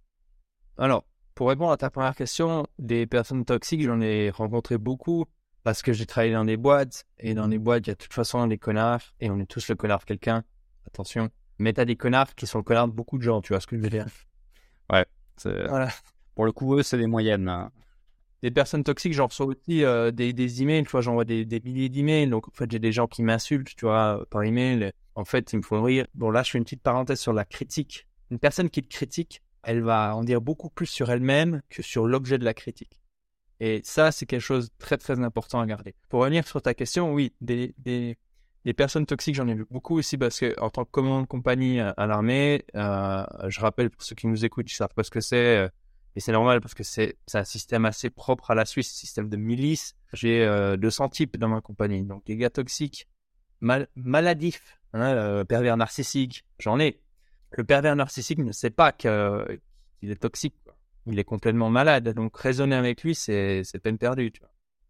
Alors, pour répondre à ta première question, des personnes toxiques, j'en ai rencontré beaucoup parce que j'ai travaillé dans des boîtes et dans les boîtes, il y a de toute façon des connards et on est tous le connard de quelqu'un. Attention. Mais t'as des connards qui sont le connard de beaucoup de gens, tu vois ce que je veux dire? C'est- Voilà. Pour le coup, eux, c'est des moyennes. hein. Des personnes toxiques, j'en reçois aussi euh, des, des emails, tu vois, j'envoie des, des milliers d'emails. Donc, en fait, j'ai des gens qui m'insultent, tu vois, par email. En fait, ils me font rire. Bon, là, je fais une petite parenthèse sur la critique. Une personne qui te critique, elle va en dire beaucoup plus sur elle-même que sur l'objet de la critique. Et ça, c'est quelque chose de très, très important à garder. Pour revenir sur ta question, oui, des, des, personnes toxiques, j'en ai vu beaucoup aussi parce que, en tant que commandant de compagnie à, à l'armée, euh, je rappelle pour ceux qui nous écoutent, ils savent pas ce que c'est. euh, et c'est normal parce que c'est un système assez propre à la Suisse, système de milice. J'ai euh, 200 types dans ma compagnie. Donc, des gars toxiques, mal, maladifs, hein, euh, pervers narcissiques, j'en ai. Le pervers narcissique ne sait pas qu'il est toxique. Il est complètement malade. Donc, raisonner avec lui, c'est peine perdue.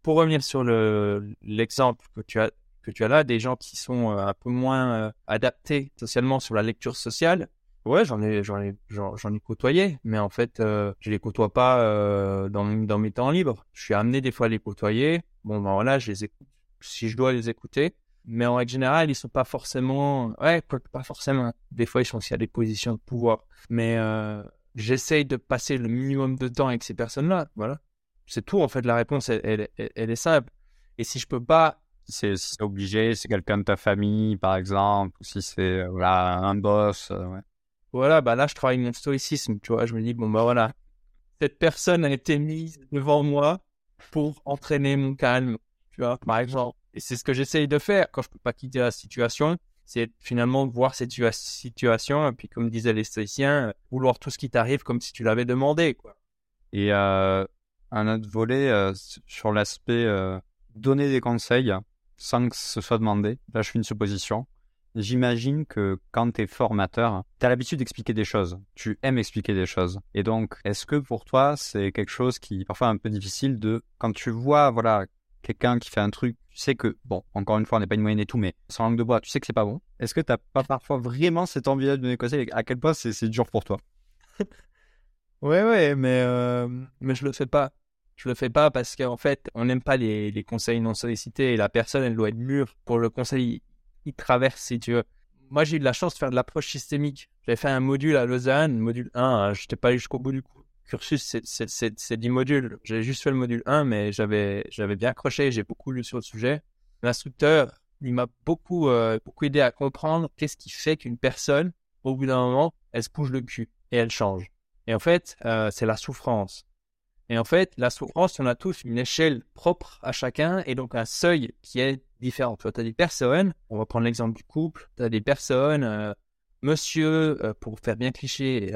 Pour revenir sur le l'exemple que tu as que tu as là, des gens qui sont euh, un peu moins euh, adaptés socialement sur la lecture sociale. Ouais, j'en ai, ai, ai côtoyé, mais en fait, euh, je les côtoie pas euh, dans, dans mes temps libres. Je suis amené des fois à les côtoyer. Bon, ben voilà, je les écoute si je dois les écouter. Mais en règle générale, ils sont pas forcément, ouais, pas forcément. Des fois, ils sont aussi à des positions de pouvoir. Mais euh, j'essaye de passer le minimum de temps avec ces personnes-là. Voilà, c'est tout. En fait, la réponse, elle, est simple. Et si je peux pas c'est obligé, c'est quelqu'un de ta famille, par exemple, ou si c'est euh, voilà, un boss. euh, ouais. Voilà, bah là, je travaille mon stoïcisme, tu vois. Je me dis, bon, bah voilà, cette personne a été mise devant moi pour entraîner mon calme, tu vois, par exemple. Et c'est ce que j'essaye de faire quand je peux pas quitter la situation. c'est finalement voir cette situation, et puis comme disaient les stoïciens, vouloir tout ce qui t'arrive comme si tu l'avais demandé. Quoi. Et euh, un autre volet euh, sur l'aspect euh, donner des conseils sans que ce soit demandé. Là, je fais une supposition. J'imagine que quand tu es formateur, tu as l'habitude d'expliquer des choses. Tu aimes expliquer des choses. Et donc, est-ce que pour toi, c'est quelque chose qui parfois un peu difficile de, quand tu vois, voilà, quelqu'un qui fait un truc, tu sais que, bon, encore une fois, on n'est pas une moyenne et tout, mais sans langue de bois, tu sais que c'est pas bon. Est-ce que tu pas parfois vraiment cette envie de donner des conseils À quel point c'est dur pour toi? Ouais, ouais, mais, euh, mais je le fais pas. Je le fais pas parce qu'en fait, on n'aime pas les, conseils non sollicités et la personne, elle doit être mûre pour le conseil. Il traverse, si tu veux. Moi, j'ai eu de la chance de faire de l'approche systémique. J'avais fait un module à Lausanne, module 1. Je n'étais pas allé jusqu'au bout du cursus, c'est 10 modules. J'ai juste fait le module 1, mais j'avais bien accroché. J'ai beaucoup lu sur le sujet. L'instructeur, il m'a beaucoup, euh, beaucoup aidé à comprendre qu'est-ce qui fait qu'une personne, au bout d'un moment, elle se bouge le cul et elle change. Et en fait, euh, c'est la souffrance. Et en fait, la souffrance, on a tous une échelle propre à chacun et donc un seuil qui est différent. Tu as des personnes, on va prendre l'exemple du couple, tu as des personnes, euh, monsieur, euh, pour faire bien cliché,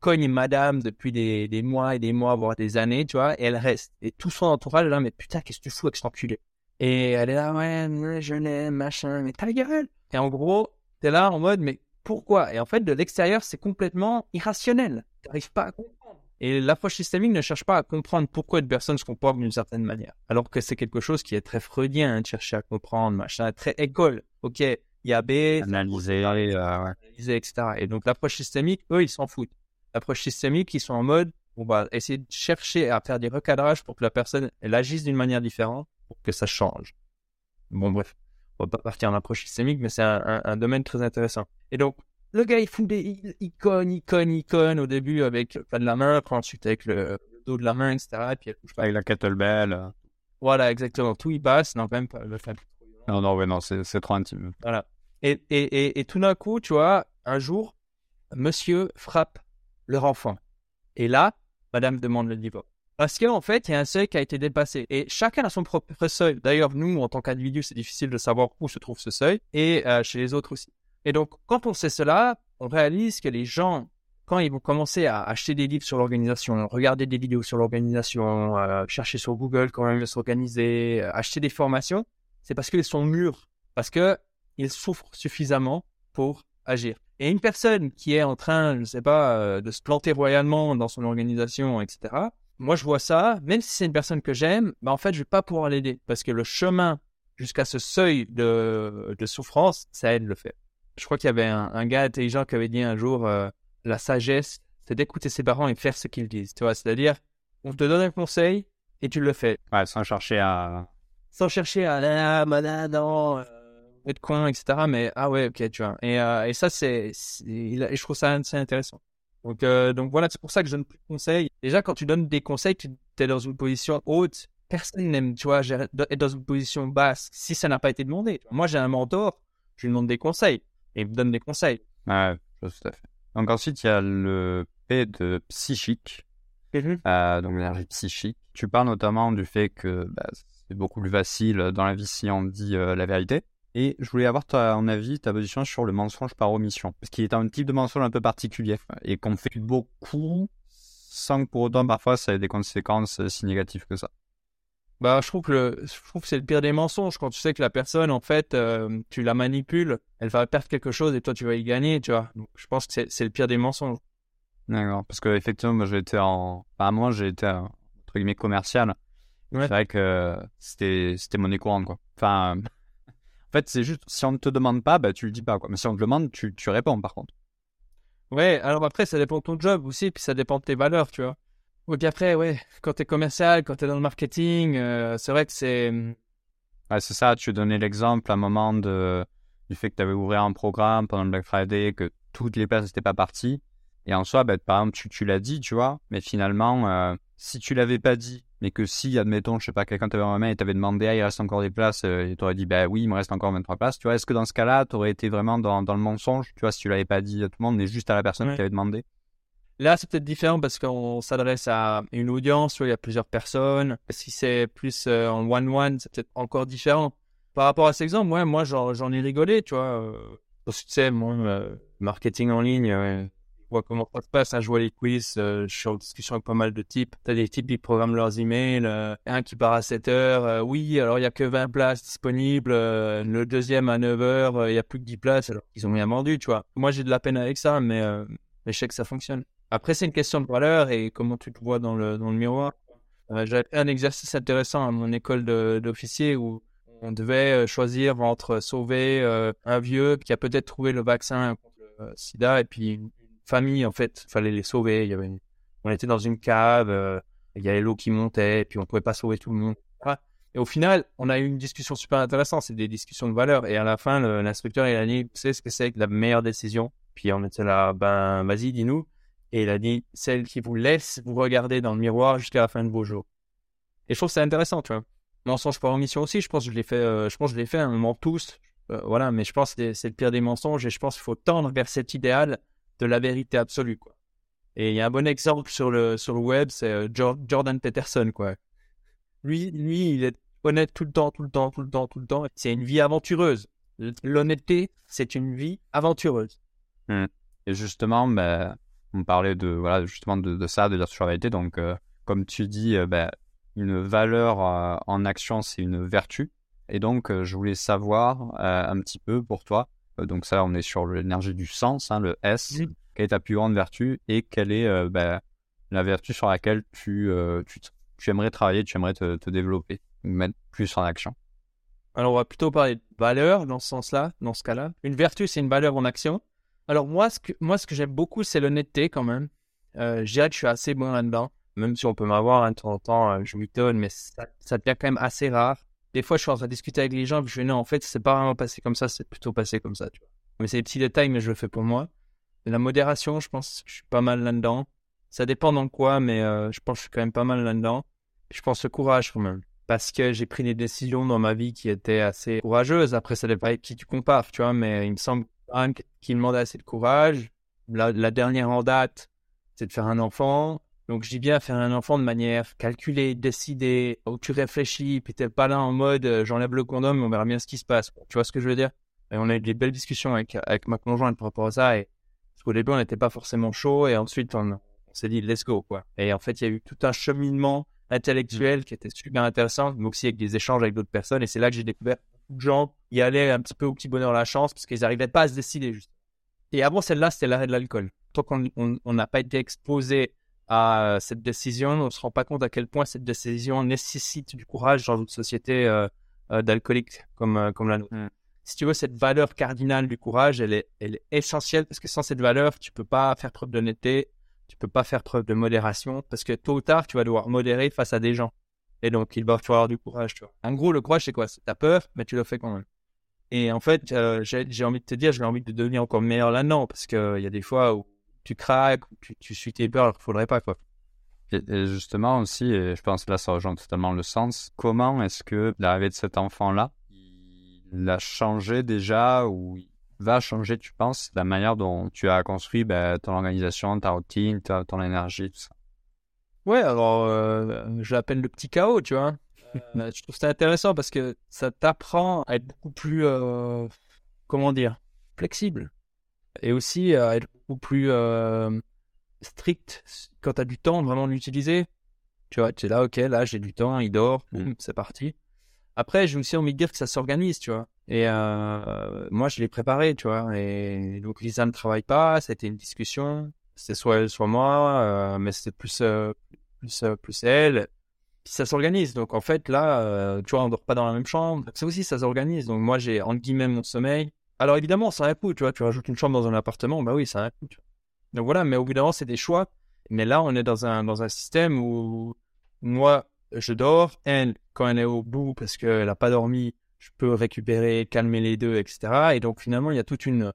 cogne madame depuis des, mois et des mois, voire des années, tu vois, et elle reste. Et tout son entourage est là, mais putain, qu'est-ce que tu fous avec cet enculé? Et elle est là, ouais, je l'aime, machin, mais ta gueule Et en gros, t'es là en mode, mais pourquoi? Et en fait, de l'extérieur, c'est complètement irrationnel. T'arrives pas à comprendre. Et l'approche systémique ne cherche pas à comprendre pourquoi une personne se comporte d'une certaine manière. Alors que c'est quelque chose qui est très freudien, hein, de chercher à comprendre, machin, très école. Ok, il y a B, analyser, euh, analyser, etc. Et donc l'approche systémique, eux, ils s'en foutent. L'approche systémique, ils sont en mode, on va essayer de chercher à faire des recadrages pour que la personne, elle agisse d'une manière différente, pour que ça change. Bon, bref on va pas partir en approche systémique, mais c'est un, domaine très intéressant. Et donc, le gars, il fout des icônes, icônes, icônes au début avec pas de la main, après ensuite avec le, dos de la main, etc. Et puis elle pas. Avec la kettlebell. Voilà, exactement. Tout y passe. Non, même pas le fait. Non, non, ouais, non, c'est trop intime. Voilà. Et, et, et, tout d'un coup, tu vois, un jour, monsieur frappe leur enfant. Et là, madame demande le divorce. Parce qu'en fait, il y a un seuil qui a été dépassé. Et chacun a son propre seuil. D'ailleurs, nous, en tant qu'individu, c'est difficile de savoir où se trouve ce seuil. Et euh, chez les autres aussi. Et donc, quand on sait cela, on réalise que les gens, quand ils vont commencer à acheter des livres sur l'organisation, regarder des vidéos sur l'organisation, euh, chercher sur Google comment ils s'organiser, euh, acheter des formations, c'est parce qu'ils sont mûrs. Parce qu'ils souffrent suffisamment pour agir. Et une personne qui est en train, je ne sais pas, de se planter royalement dans son organisation, etc., moi je vois ça, même si c'est une personne que j'aime, bah en fait je vais pas pouvoir l'aider parce que le chemin jusqu'à ce seuil de, souffrance, ça aide le fait. Je crois qu'il y avait un, gars intelligent qui avait dit un jour euh, la sagesse, c'est d'écouter ses parents et faire ce qu'ils disent. Tu vois, c'est-à-dire on te donne un conseil et tu le fais. Ouais, sans chercher à sans chercher à ah, non, euh, être coin, etc. Mais ah ouais, ok, tu vois. Et, euh, et ça c'est, je trouve ça assez intéressant. Donc, euh, donc voilà, c'est pour ça que je donne plus de conseils. Déjà, quand tu donnes des conseils, tu es dans une position haute. Personne n'aime, tu vois, être dans une position basse si ça n'a pas été demandé. Moi, j'ai un mentor, je lui demande des conseils et il me donne des conseils. Ouais, tout à fait. Donc ensuite, il y a le P de psychique, mhm. euh, donc l'énergie psychique. Tu parles notamment du fait que bah, c'est beaucoup plus facile dans la vie si on dit euh, la vérité. Et je voulais avoir ton avis, ta position sur le mensonge par omission. Parce qu'il est un type de mensonge un peu particulier et qu'on fait beaucoup sans que pour autant parfois ça ait des conséquences si négatives que ça. Bah, je trouve que je trouve que c'est le pire des mensonges quand tu sais que la personne en fait euh, tu la manipules, elle va perdre quelque chose et toi tu vas y gagner, tu vois. Donc je pense que c'est le pire des mensonges. D'accord, parce que effectivement moi j'ai été en, enfin moi j'ai été entre guillemets commercial. C'est vrai que c'était c'était monnaie courante quoi. Enfin en fait, c'est juste, si on ne te demande pas, bah, tu le dis pas, quoi. Mais si on te demande, tu, tu réponds, par contre. Ouais, alors après, ça dépend de ton job aussi, puis ça dépend de tes valeurs, tu vois. Et puis après, ouais, quand t'es commercial, quand t'es dans le marketing, euh, c'est vrai que c'est. Hmm, ouais, c'est ça, tu donnais l'exemple à un moment de, du fait que tu avais ouvert un programme pendant le Black Friday, que toutes les places n'étaient pas parties. Et en soi, bah, par exemple, tu, tu l'as dit, tu vois, mais finalement, euh, si tu l'avais pas dit mais que si, admettons, je sais pas, quelqu'un t'avait en main et t'avait demandé, ah, il reste encore des places, euh, et t'aurais dit, bah oui, il me reste encore 23 places, tu vois, est-ce que dans ce cas-là, t'aurais été vraiment dans, dans, le mensonge, tu vois, si tu l'avais pas dit à tout le monde, mais juste à la personne qui t'avait demandé? Là, c'est peut-être différent parce qu'on s'adresse à une audience où il y a plusieurs personnes. Si c'est plus euh, en one-one, c'est peut-être encore différent. Par rapport à cet exemple, ouais, moi, j'en ai rigolé, tu vois. Euh, Parce que tu sais, moi, euh, marketing en ligne, je vois comment ça se passe. hein, je vois les quiz, euh, je suis en discussion avec pas mal de types. T'as des types qui programment leurs emails, euh, un qui part à 7 heures. euh, oui, alors il y a que 20 places disponibles. le deuxième à 9 heures, il y a plus que 10 places. Alors ils ont rien vendu, tu vois. Moi, j'ai de la peine avec ça, mais, mais je sais que ça fonctionne. Après, c'est une question de valeur et comment tu te vois dans le, dans le miroir. J'avais un exercice intéressant à mon école d'officier où on devait choisir entre sauver un vieux qui a peut-être trouvé le vaccin contre le sida et puis une, une famille, en fait, il fallait les sauver. On était dans une cave, euh, il y avait l'eau qui montait, et puis on pouvait pas sauver tout le monde. Et au final, on a eu une discussion super intéressante, c'est des discussions de valeur. Et à la fin, l'inspecteur, il a dit, tu sais ce que c'est que la meilleure décision? Puis on était là, ben vas-y, dis-nous. Et il a dit, celle qui vous laisse vous regarder dans le miroir jusqu'à la fin de vos jours. Et je trouve c'est intéressant, tu vois. Mensonge par omission aussi, je pense que je l'ai fait, euh, je pense je l'ai fait un moment tous. Euh, voilà, mais je pense que c'est le pire des mensonges et je pense qu'il faut tendre vers cet idéal de la vérité absolue, quoi. Et il y a un bon exemple sur le, sur le web, c'est euh, Jor- Jordan Peterson, quoi. Lui, lui, il est honnête tout le temps, tout le temps, tout le temps, tout le temps. C'est une vie aventureuse. L'honnêteté, c'est une vie aventureuse. Et justement, ben, on parlait de, voilà, justement de, ça, de la vérité. Donc, euh, comme tu dis, euh, ben, une valeur euh, en action, c'est une vertu. Et donc, je voulais savoir un petit peu pour toi. Euh, donc, ça, on est sur l'énergie du sens, hein, le S. Quelle est ta plus grande vertu et quelle est euh, ben, la vertu sur laquelle tu, euh, tu, tu aimerais travailler, tu aimerais te, te développer, mettre plus en action? Alors, on va plutôt parler de valeur dans ce sens-là, dans ce cas-là. Une vertu, c'est une valeur en action. Alors, moi, ce que, moi, ce que j'aime beaucoup, c'est l'honnêteté quand même. Euh, je dirais que je suis assez bon là-dedans. Même si on peut m'avoir hein, de temps en temps, je m'étonne, mais ça, ça devient quand même assez rare. Des fois, je suis en train de discuter avec les gens, puis je fais non, en fait, c'est pas vraiment passé comme ça, c'est plutôt passé comme ça. Mais c'est des petits détails, mais je le fais pour moi. La modération, je pense je suis pas mal là-dedans. Ça dépend dans quoi, mais euh, je pense que je suis quand même pas mal là-dedans. Je pense le courage quand même. Parce que j'ai pris des décisions dans ma vie qui étaient assez courageuses. Après, ça dépend avec qui tu compares, tu vois, mais il me semble qu'il demande assez de courage. La dernière en date, c'est de faire un enfant. Donc, je dis bien faire un enfant de manière calculée, décidée, où tu réfléchis, puis t'es pas là en mode euh, j'enlève le condom, on verra bien ce qui se passe. Tu vois ce que je veux dire? Et on a eu des belles discussions avec, avec ma conjointe par rapport à ça. Et, parce qu'au début, on n'était pas forcément chaud, et ensuite, on, on s'est dit let's go, quoi. Et en fait, il y a eu tout un cheminement intellectuel qui était super intéressant, mais aussi avec des échanges avec d'autres personnes. Et c'est là que j'ai découvert beaucoup de gens y allaient un petit peu au petit bonheur la chance parce qu'ils n'arrivaient pas à se décider juste. Et avant celle-là, c'était l'arrêt de l'alcool. Tant qu'on on- on n'a pas été exposé à euh, cette décision, on se rend pas compte à quel point cette décision nécessite du courage dans une société euh, euh, d'alcooliques comme, euh, comme la nôtre. Mm. Si tu veux, cette valeur cardinale du courage, elle est, elle est essentielle parce que sans cette valeur, tu peux pas faire preuve d'honnêteté, tu peux pas faire preuve de modération parce que tôt ou tard, tu vas devoir modérer face à des gens. Et donc, il va falloir du courage, tu vois. En gros, le courage, c'est quoi? C'est t'as peur, mais tu le fais quand même. Et en fait, euh, j'ai j'ai envie de te dire, j'ai envie de devenir encore meilleur là-dedans parce qu'il y a des fois où tu craques, tu, tu suis tes peurs alors qu'il faudrait pas, quoi. Et, et justement aussi, et je pense que là ça rejoint totalement le sens, comment est-ce que l'arrivée de cet enfant-là, il a changé déjà ou va changer, tu penses, la manière dont tu as construit ben, ton organisation, ta routine, ta- ton énergie, tout ça? Ouais, alors euh, je l'appelle le petit chaos, tu vois. Euh, je trouve ça intéressant parce que ça t'apprend à être beaucoup plus, euh, comment dire, flexible. Et aussi à être beaucoup plus euh, strict quand tu as du temps vraiment de l'utiliser. Tu vois, tu es là, ok, là j'ai du temps, il dort, boum, c'est parti. Après, j'ai aussi envie de dire que ça s'organise, tu vois. Et euh, moi, je l'ai préparé, tu vois. Et donc, Lisa ne travaille pas, ça a été une discussion. C'était soit elle, soit moi, euh, mais c'était plus, euh, plus, euh, plus elle. Puis ça s'organise. Donc, en fait, là, tu vois, on dort pas dans la même chambre. Ça aussi, ça s'organise. Donc, moi, j'ai, entre guillemets, mon sommeil. Alors, évidemment, ça a un coût, tu vois. Tu rajoutes une chambre dans un appartement, bah oui, ça a un coût. Donc, voilà, mais au bout d'un moment, c'est des choix. Mais là, on est dans un, dans un système où moi, je dors. Elle, quand elle est au bout parce qu'elle a pas dormi, je peux récupérer, calmer les deux, etc. Et donc, finalement, il y a toute une,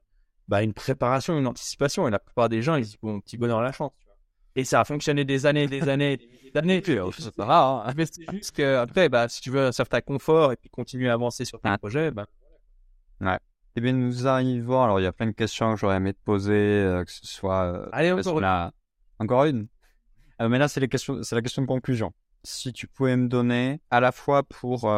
bah, une préparation, une anticipation. Et la plupart des gens, ils disent, bon, petit bonheur à la chance. tu vois. Et ça a fonctionné des années, des années, des vois. C'est pas rare, hein. Mais c'est juste que, après, bah, si tu veux un certain confort et puis continuer à avancer sur tes Ah. projets, bah, Eh bien, nous arrivons. Alors, il y a plein de questions que j'aurais aimé te poser, euh, que ce soit. euh, Allez, encore a- Encore une. Euh, mais là, c'est les questions, c'est la question de conclusion. Si tu pouvais me donner à la fois pour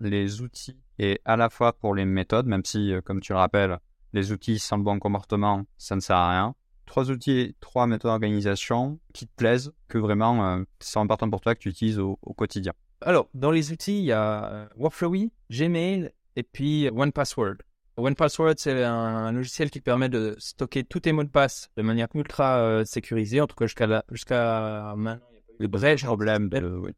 les outils et à la fois pour les méthodes, même si, comme tu le rappelles, les outils sans le bon comportement, ça ne sert à rien. Trois outils, trois méthodes d'organisation qui te plaisent, que vraiment sont importants pour toi, que tu utilises au, au quotidien. Alors, dans les outils, il y a Workflowy, Gmail et puis OnePassword. OnePassword, c'est un, un logiciel qui permet de stocker tous tes mots de passe de manière ultra euh, sécurisée, en tout cas jusqu'à jusqu'à maintenant. de brèche, problème de- oui.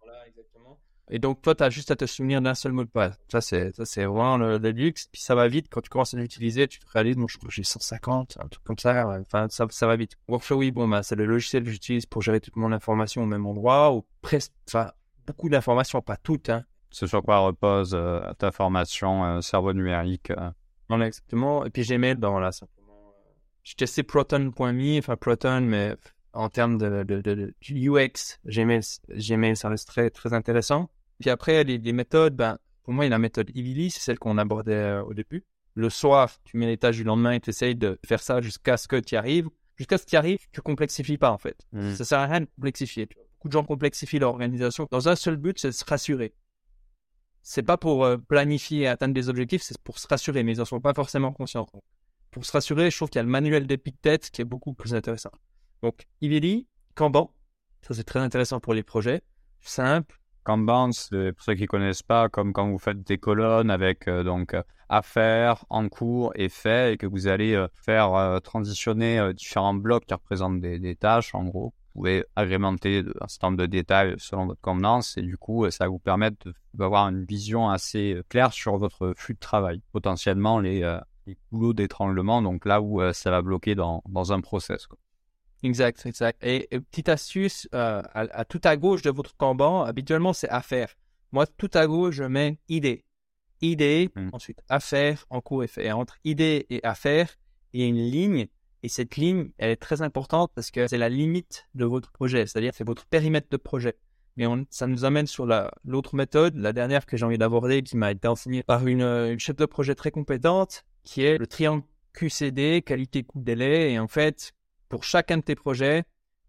Et donc, toi, tu as juste à te souvenir d'un seul mot de passe. Ça, c'est, ça, c'est vraiment le, le luxe. Puis ça va vite. Quand tu commences à l'utiliser, tu te réalises, bon, je crois que j'ai 150, un truc comme ça. Enfin, ça, ça va vite. Workflowy, bon, bah, c'est le logiciel que j'utilise pour gérer toute mon information au même endroit, ou presque, enfin, beaucoup d'informations, pas toutes, hein. Ce sur quoi repose euh, ta formation euh, cerveau numérique. euh. Voilà, exactement. Et puis Gmail, ben voilà, simplement. J'ai testé Proton.me, enfin Proton, mais en termes de, de, de, de UX, Gmail, Gmail, ça reste très, très intéressant. Puis après, les, les méthodes, ben, pour moi, il y a la méthode Ivili, c'est celle qu'on abordait euh, au début. Le soir, tu mets les tâches du lendemain et tu essayes de faire ça jusqu'à ce que tu y arrives. Jusqu'à ce que tu y arrives, tu complexifies pas, en fait. Mm. Ça sert à rien de complexifier. Beaucoup de gens complexifient leur organisation dans un seul but, c'est de se rassurer. C'est pas pour euh, planifier et atteindre des objectifs, c'est pour se rassurer, mais ils en sont pas forcément conscients. Pour se rassurer, je trouve qu'il y a le manuel d'Epictet qui est beaucoup plus intéressant. Donc, Iveli, Kanban, ça c'est très intéressant pour les projets. Simple, Kanban, pour ceux qui connaissent pas, comme quand vous faites des colonnes avec euh, donc euh, à faire, en cours et fait, et que vous allez euh, faire transitionner différents blocs qui représentent des tâches, en gros. Vous pouvez agrémenter un certain nombre de détails selon votre convenance, et du coup, ça va vous permettre d'avoir une vision assez euh, claire sur votre flux de travail. Potentiellement, les, euh, les d'étranglement, donc là où euh, ça va bloquer dans, dans un process. quoi. Exact, exact. Et, et petite astuce, euh, à, à tout à gauche de votre Kanban, habituellement c'est affaire. Moi, tout à gauche, je mets idée. Idée, Mm. ensuite affaire, en cours et fait. Et entre idée et affaire, il y a une ligne. Et cette ligne, elle est très importante parce que c'est la limite de votre projet. C'est-à-dire, c'est votre périmètre de projet. Et on- ça nous amène sur la- l'autre méthode, la dernière que j'ai envie d'aborder, qui m'a été enseignée par une, une chef de projet très compétente, qui est le triangle QCD, qualité, coût, délai. Et en fait, pour chacun de tes projets,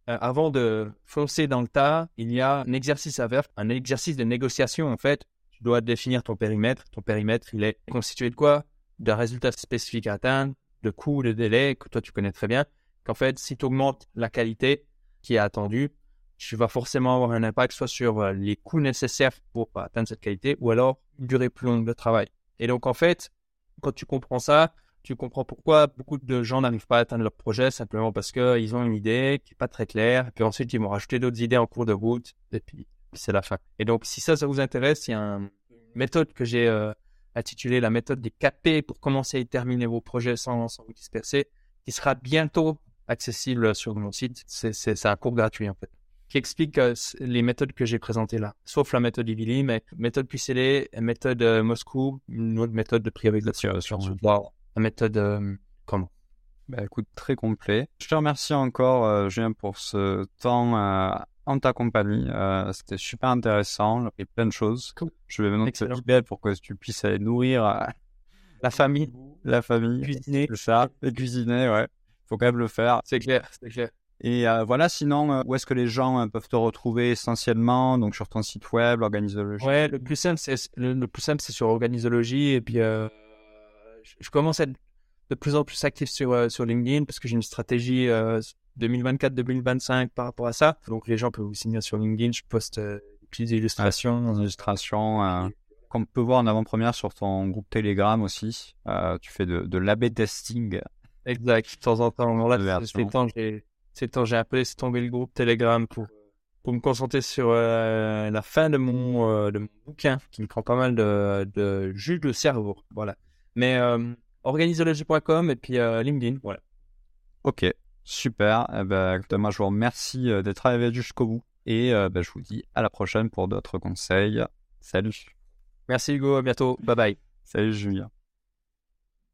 euh, avant de foncer dans le tas, il y a un exercice à faire, un exercice de négociation en fait. Tu dois définir ton périmètre. Ton périmètre, il est constitué de quoi? D'un résultat spécifique à atteindre, de coût, de délai, que toi tu connais très bien. Qu'en fait, si tu augmentes la qualité qui est attendue, tu vas forcément avoir un impact soit sur euh, les coûts nécessaires pour atteindre cette qualité, ou alors une durée plus longue de travail. Et donc en fait, quand tu comprends ça, tu comprends pourquoi beaucoup de gens n'arrivent pas à atteindre leur projet simplement parce qu'ils ont une idée qui n'est pas très claire, et puis ensuite ils vont rajouter d'autres idées en cours de route, et puis, c'est la fin. Et donc si ça, ça vous intéresse, il y a un- une méthode que j'ai euh, intitulée la méthode des 4P pour commencer et terminer vos projets sans, sans vous disperser, qui sera bientôt accessible sur mon site. C'est, un cours gratuit en fait qui explique euh, les méthodes que j'ai présentées là, sauf la méthode Ivili, mais méthode QCD, méthode euh, Moscou, une autre méthode de priorisation, Priorisation, ouais. Wow. la méthode euh, comment? Bah, écoute, très complet. Je te remercie encore, euh, Julien, pour ce temps euh, en ta compagnie. Euh, C'était super intéressant. J'ai appris plein de choses. Cool. Je vais maintenant te Excellent. libérer pour que tu puisses aller nourrir euh, La famille, la famille, cuisiner, le chat, et cuisiner, ouais. Faut quand même le faire. c'est clair, c'est clair. Et euh, voilà, sinon, euh, où est-ce que les gens euh, peuvent te retrouver essentiellement? Donc sur ton site web, l'organisologie. Ouais, le plus simple, c'est le, le plus simple, c'est sur organisologie. Et puis, je, je commence à être de plus en plus actif sur sur LinkedIn parce que j'ai une stratégie 2024-2025 par rapport à ça. Donc, les gens peuvent vous signer sur LinkedIn. Je poste euh, des petites illustrations. illustration euh, qu'on peut voir en avant-première sur ton groupe Telegram aussi. Euh, tu fais de, de l'AB testing. Exact. De temps en temps, là, ces temps, j'ai ces temps, j'ai un peu laissé tomber le groupe Telegram pour pour me concentrer sur euh, la fin de mon euh, de mon bouquin qui me prend pas mal de de jus de cerveau. Voilà. Mais euh, organisologie.com et puis euh, LinkedIn. Voilà. Ok, super. Eh ben, je vous remercie euh, d'être arrivé jusqu'au bout. Et euh, ben, je vous dis à la prochaine pour d'autres conseils. Salut. Merci Hugo. À bientôt. Bye bye. Salut Julien.